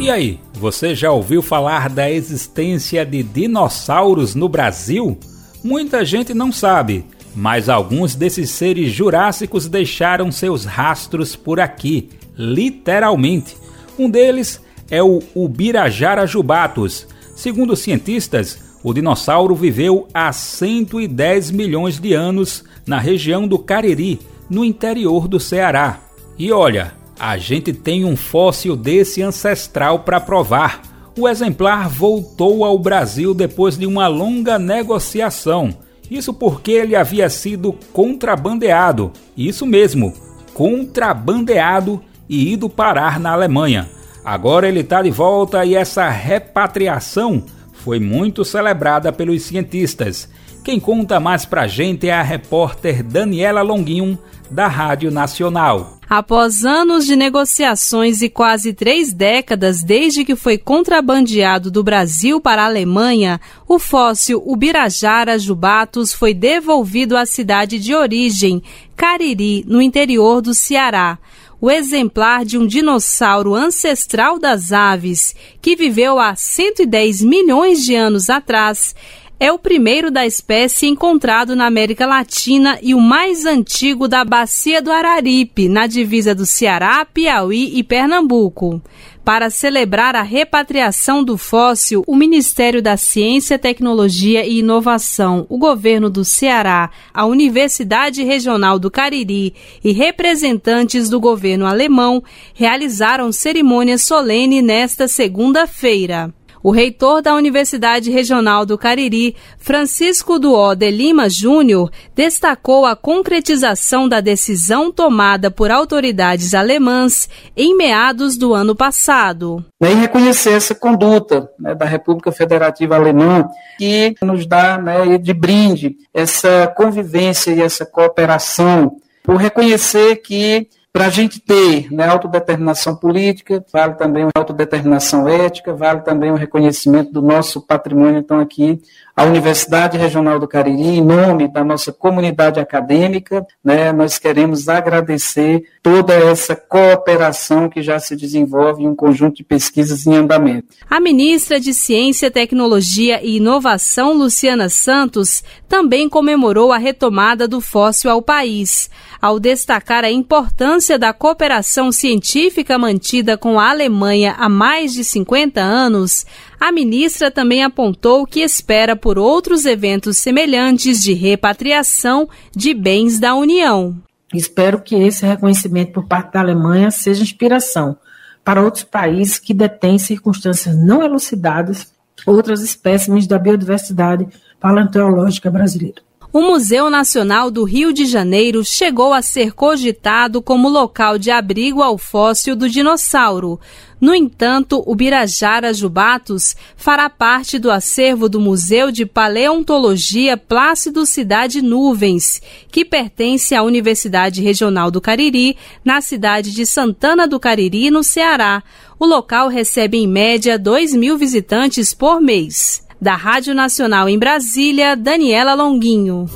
E aí, você já ouviu falar da existência de dinossauros no Brasil? Muita gente não sabe, mas alguns desses seres jurássicos deixaram seus rastros por aqui, literalmente. Um deles é o Ubirajara jubatus. Segundo cientistas, o dinossauro viveu há 110 milhões de anos na região do Cariri, no interior do Ceará. E olha, a gente tem um fóssil desse ancestral para provar. O exemplar voltou ao Brasil depois de uma longa negociação. Isso porque ele havia sido contrabandeado. Isso mesmo, contrabandeado e ido parar na Alemanha. Agora ele está de volta e essa repatriação foi muito celebrada pelos cientistas. Quem conta mais pra gente é a repórter Daniela Longuinho, da Rádio Nacional. Após anos de negociações e quase três décadas desde que foi contrabandeado do Brasil para a Alemanha, o fóssil Ubirajara jubatus foi devolvido à cidade de origem, Cariri, no interior do Ceará. O exemplar de um dinossauro ancestral das aves, que viveu há 110 milhões de anos atrás, é o primeiro da espécie encontrado na América Latina e o mais antigo da Bacia do Araripe, na divisa do Ceará, Piauí e Pernambuco. Para celebrar a repatriação do fóssil, o Ministério da Ciência, Tecnologia e Inovação, o governo do Ceará, a Universidade Regional do Cariri e representantes do governo alemão realizaram cerimônia solene nesta segunda-feira. O reitor da Universidade Regional do Cariri, Francisco Duó de Lima Júnior, destacou a concretização da decisão tomada por autoridades alemãs em meados do ano passado. E reconhecer essa conduta né, da República Federativa Alemã, que nos dá né, de brinde essa convivência e essa cooperação, por reconhecer que para a gente ter né, autodeterminação política, vale também a autodeterminação ética, vale também o reconhecimento do nosso patrimônio. Então, aqui, a Universidade Regional do Cariri, em nome da nossa comunidade acadêmica, né, nós queremos agradecer toda essa cooperação que já se desenvolve em um conjunto de pesquisas em andamento. A ministra de Ciência, Tecnologia e Inovação, Luciana Santos, também comemorou a retomada do fóssil ao país ao destacar a importância da cooperação científica mantida com a Alemanha há mais de 50 anos, a ministra também apontou que espera por outros eventos semelhantes de repatriação de bens da União. Espero que esse reconhecimento por parte da Alemanha seja inspiração para outros países que detêm circunstâncias não elucidadas, outras espécimes da biodiversidade paleontológica brasileira. O Museu Nacional do Rio de Janeiro chegou a ser cogitado como local de abrigo ao fóssil do dinossauro. No entanto, o Birajara Jubatos fará parte do acervo do Museu de Paleontologia Plácido Cidade Nuvens, que pertence à Universidade Regional do Cariri, na cidade de Santana do Cariri, no Ceará. O local recebe em média 2 mil visitantes por mês. Da Rádio Nacional em Brasília, Daniela Longuinho.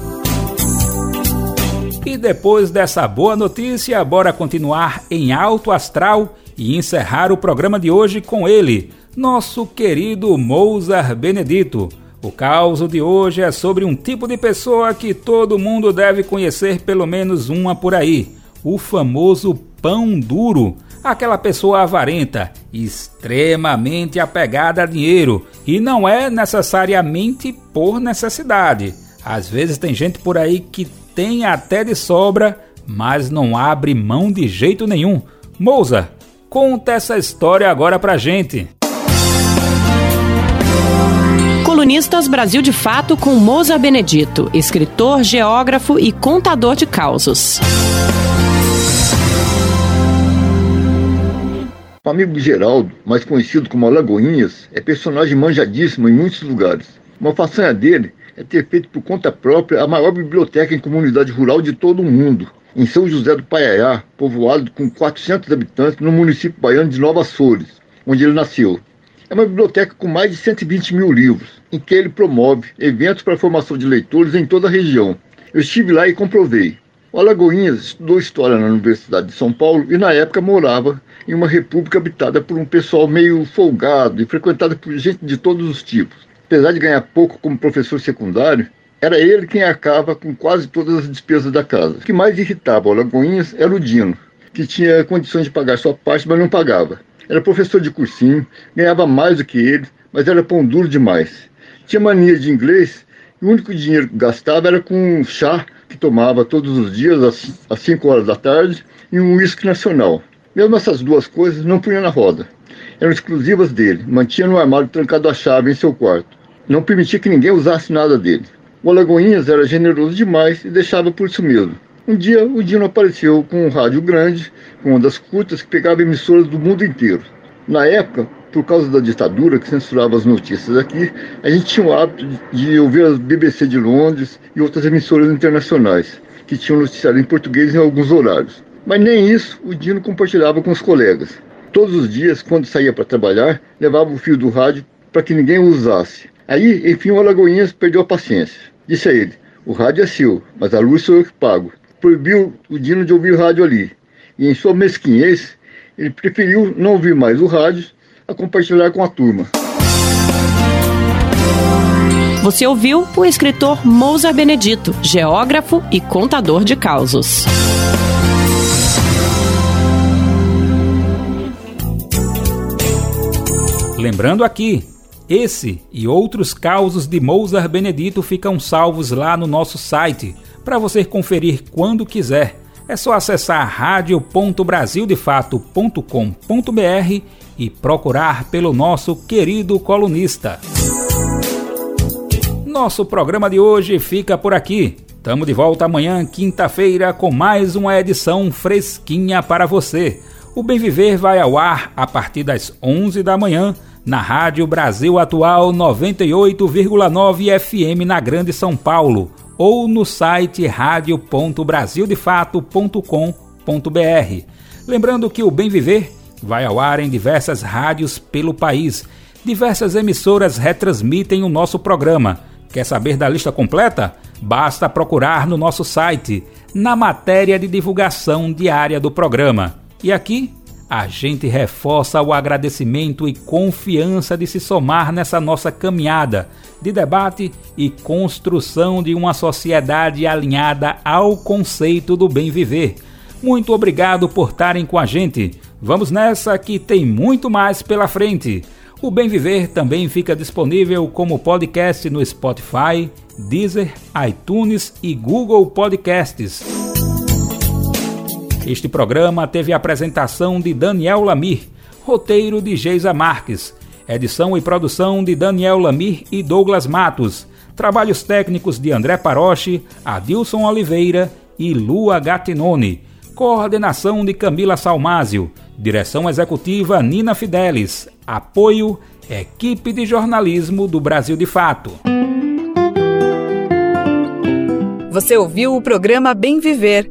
E depois dessa boa notícia, bora continuar em alto astral e encerrar o programa de hoje com ele, nosso querido Mozart Benedito. O caos de hoje é sobre um tipo de pessoa que todo mundo deve conhecer pelo menos uma por aí: o famoso pão duro aquela pessoa avarenta, extremamente apegada a dinheiro e não é necessariamente por necessidade. Às vezes tem gente por aí que tem até de sobra, mas não abre mão de jeito nenhum. Mousa, conta essa história agora pra gente. Colunistas Brasil de Fato com Moza Benedito, escritor, geógrafo e contador de causos. O amigo Geraldo, mais conhecido como Alagoinhas, é personagem manjadíssimo em muitos lugares. Uma façanha dele é ter feito por conta própria a maior biblioteca em comunidade rural de todo o mundo, em São José do Paiaiá, povoado com 400 habitantes no município baiano de Nova Açores, onde ele nasceu. É uma biblioteca com mais de 120 mil livros, em que ele promove eventos para a formação de leitores em toda a região. Eu estive lá e comprovei. O Alagoinhas estudou História na Universidade de São Paulo e, na época, morava em uma república habitada por um pessoal meio folgado e frequentada por gente de todos os tipos. Apesar de ganhar pouco como professor secundário, era ele quem arcava com quase todas as despesas da casa. O que mais irritava o Alagoinhas era o Dino, que tinha condições de pagar sua parte, mas não pagava. Era professor de cursinho, ganhava mais do que ele, mas era pão duro demais. Tinha mania de inglês e o único dinheiro que gastava era com chá que tomava todos os dias às 5 horas da tarde e um uísque nacional. Mesmo essas duas coisas não punha na roda. Eram exclusivas dele, mantinha no armário trancado a chave em seu quarto. Não permitia que ninguém usasse nada dele. O Alagoinhas era generoso demais e deixava por isso mesmo. Um dia, o Dino apareceu com um rádio grande, com ondas curtas, que pegava emissoras do mundo inteiro. Na época, por causa da ditadura que censurava as notícias aqui, a gente tinha o hábito de ouvir as BBC de Londres e outras emissoras internacionais, que tinham noticiário em português em alguns horários. Mas nem isso o Dino compartilhava com os colegas. Todos os dias, quando saía para trabalhar, levava o fio do rádio para que ninguém o usasse. Aí, enfim, o Alagoinhas perdeu a paciência. Disse a ele: O rádio é seu, mas a luz sou eu que pago. Proibiu o Dino de ouvir o rádio ali. E em sua mesquinhez, ele preferiu não ouvir mais o rádio a compartilhar com a turma. Você ouviu o escritor Mousa Benedito, geógrafo e contador de causos. Lembrando aqui, esse e outros causos de Mozart Benedito ficam salvos lá no nosso site, para você conferir quando quiser. É só acessar radio.brasildefato.com.br e procurar pelo nosso querido colunista. Nosso programa de hoje fica por aqui. Tamo de volta amanhã, quinta-feira, com mais uma edição fresquinha para você. O Bem Viver vai ao ar a partir das 11 da manhã na Rádio Brasil Atual 98,9 FM na Grande São Paulo ou no site radio.brasildefato.com.br. Lembrando que o Bem Viver vai ao ar em diversas rádios pelo país. Diversas emissoras retransmitem o nosso programa. Quer saber da lista completa? Basta procurar no nosso site, na matéria de divulgação diária do programa. E aqui a gente reforça o agradecimento e confiança de se somar nessa nossa caminhada de debate e construção de uma sociedade alinhada ao conceito do bem viver. Muito obrigado por estarem com a gente. Vamos nessa que tem muito mais pela frente. O Bem Viver também fica disponível como podcast no Spotify, Deezer, iTunes e Google Podcasts. Este programa teve a apresentação de Daniel Lamir, roteiro de Geisa Marques, edição e produção de Daniel Lamir e Douglas Matos, Trabalhos técnicos de André Paroche, Adilson Oliveira e Lua Gattinone. Coordenação de Camila Salmásio. Direção executiva Nina Fidelis. Apoio Equipe de Jornalismo do Brasil de Fato. Você ouviu o programa Bem Viver,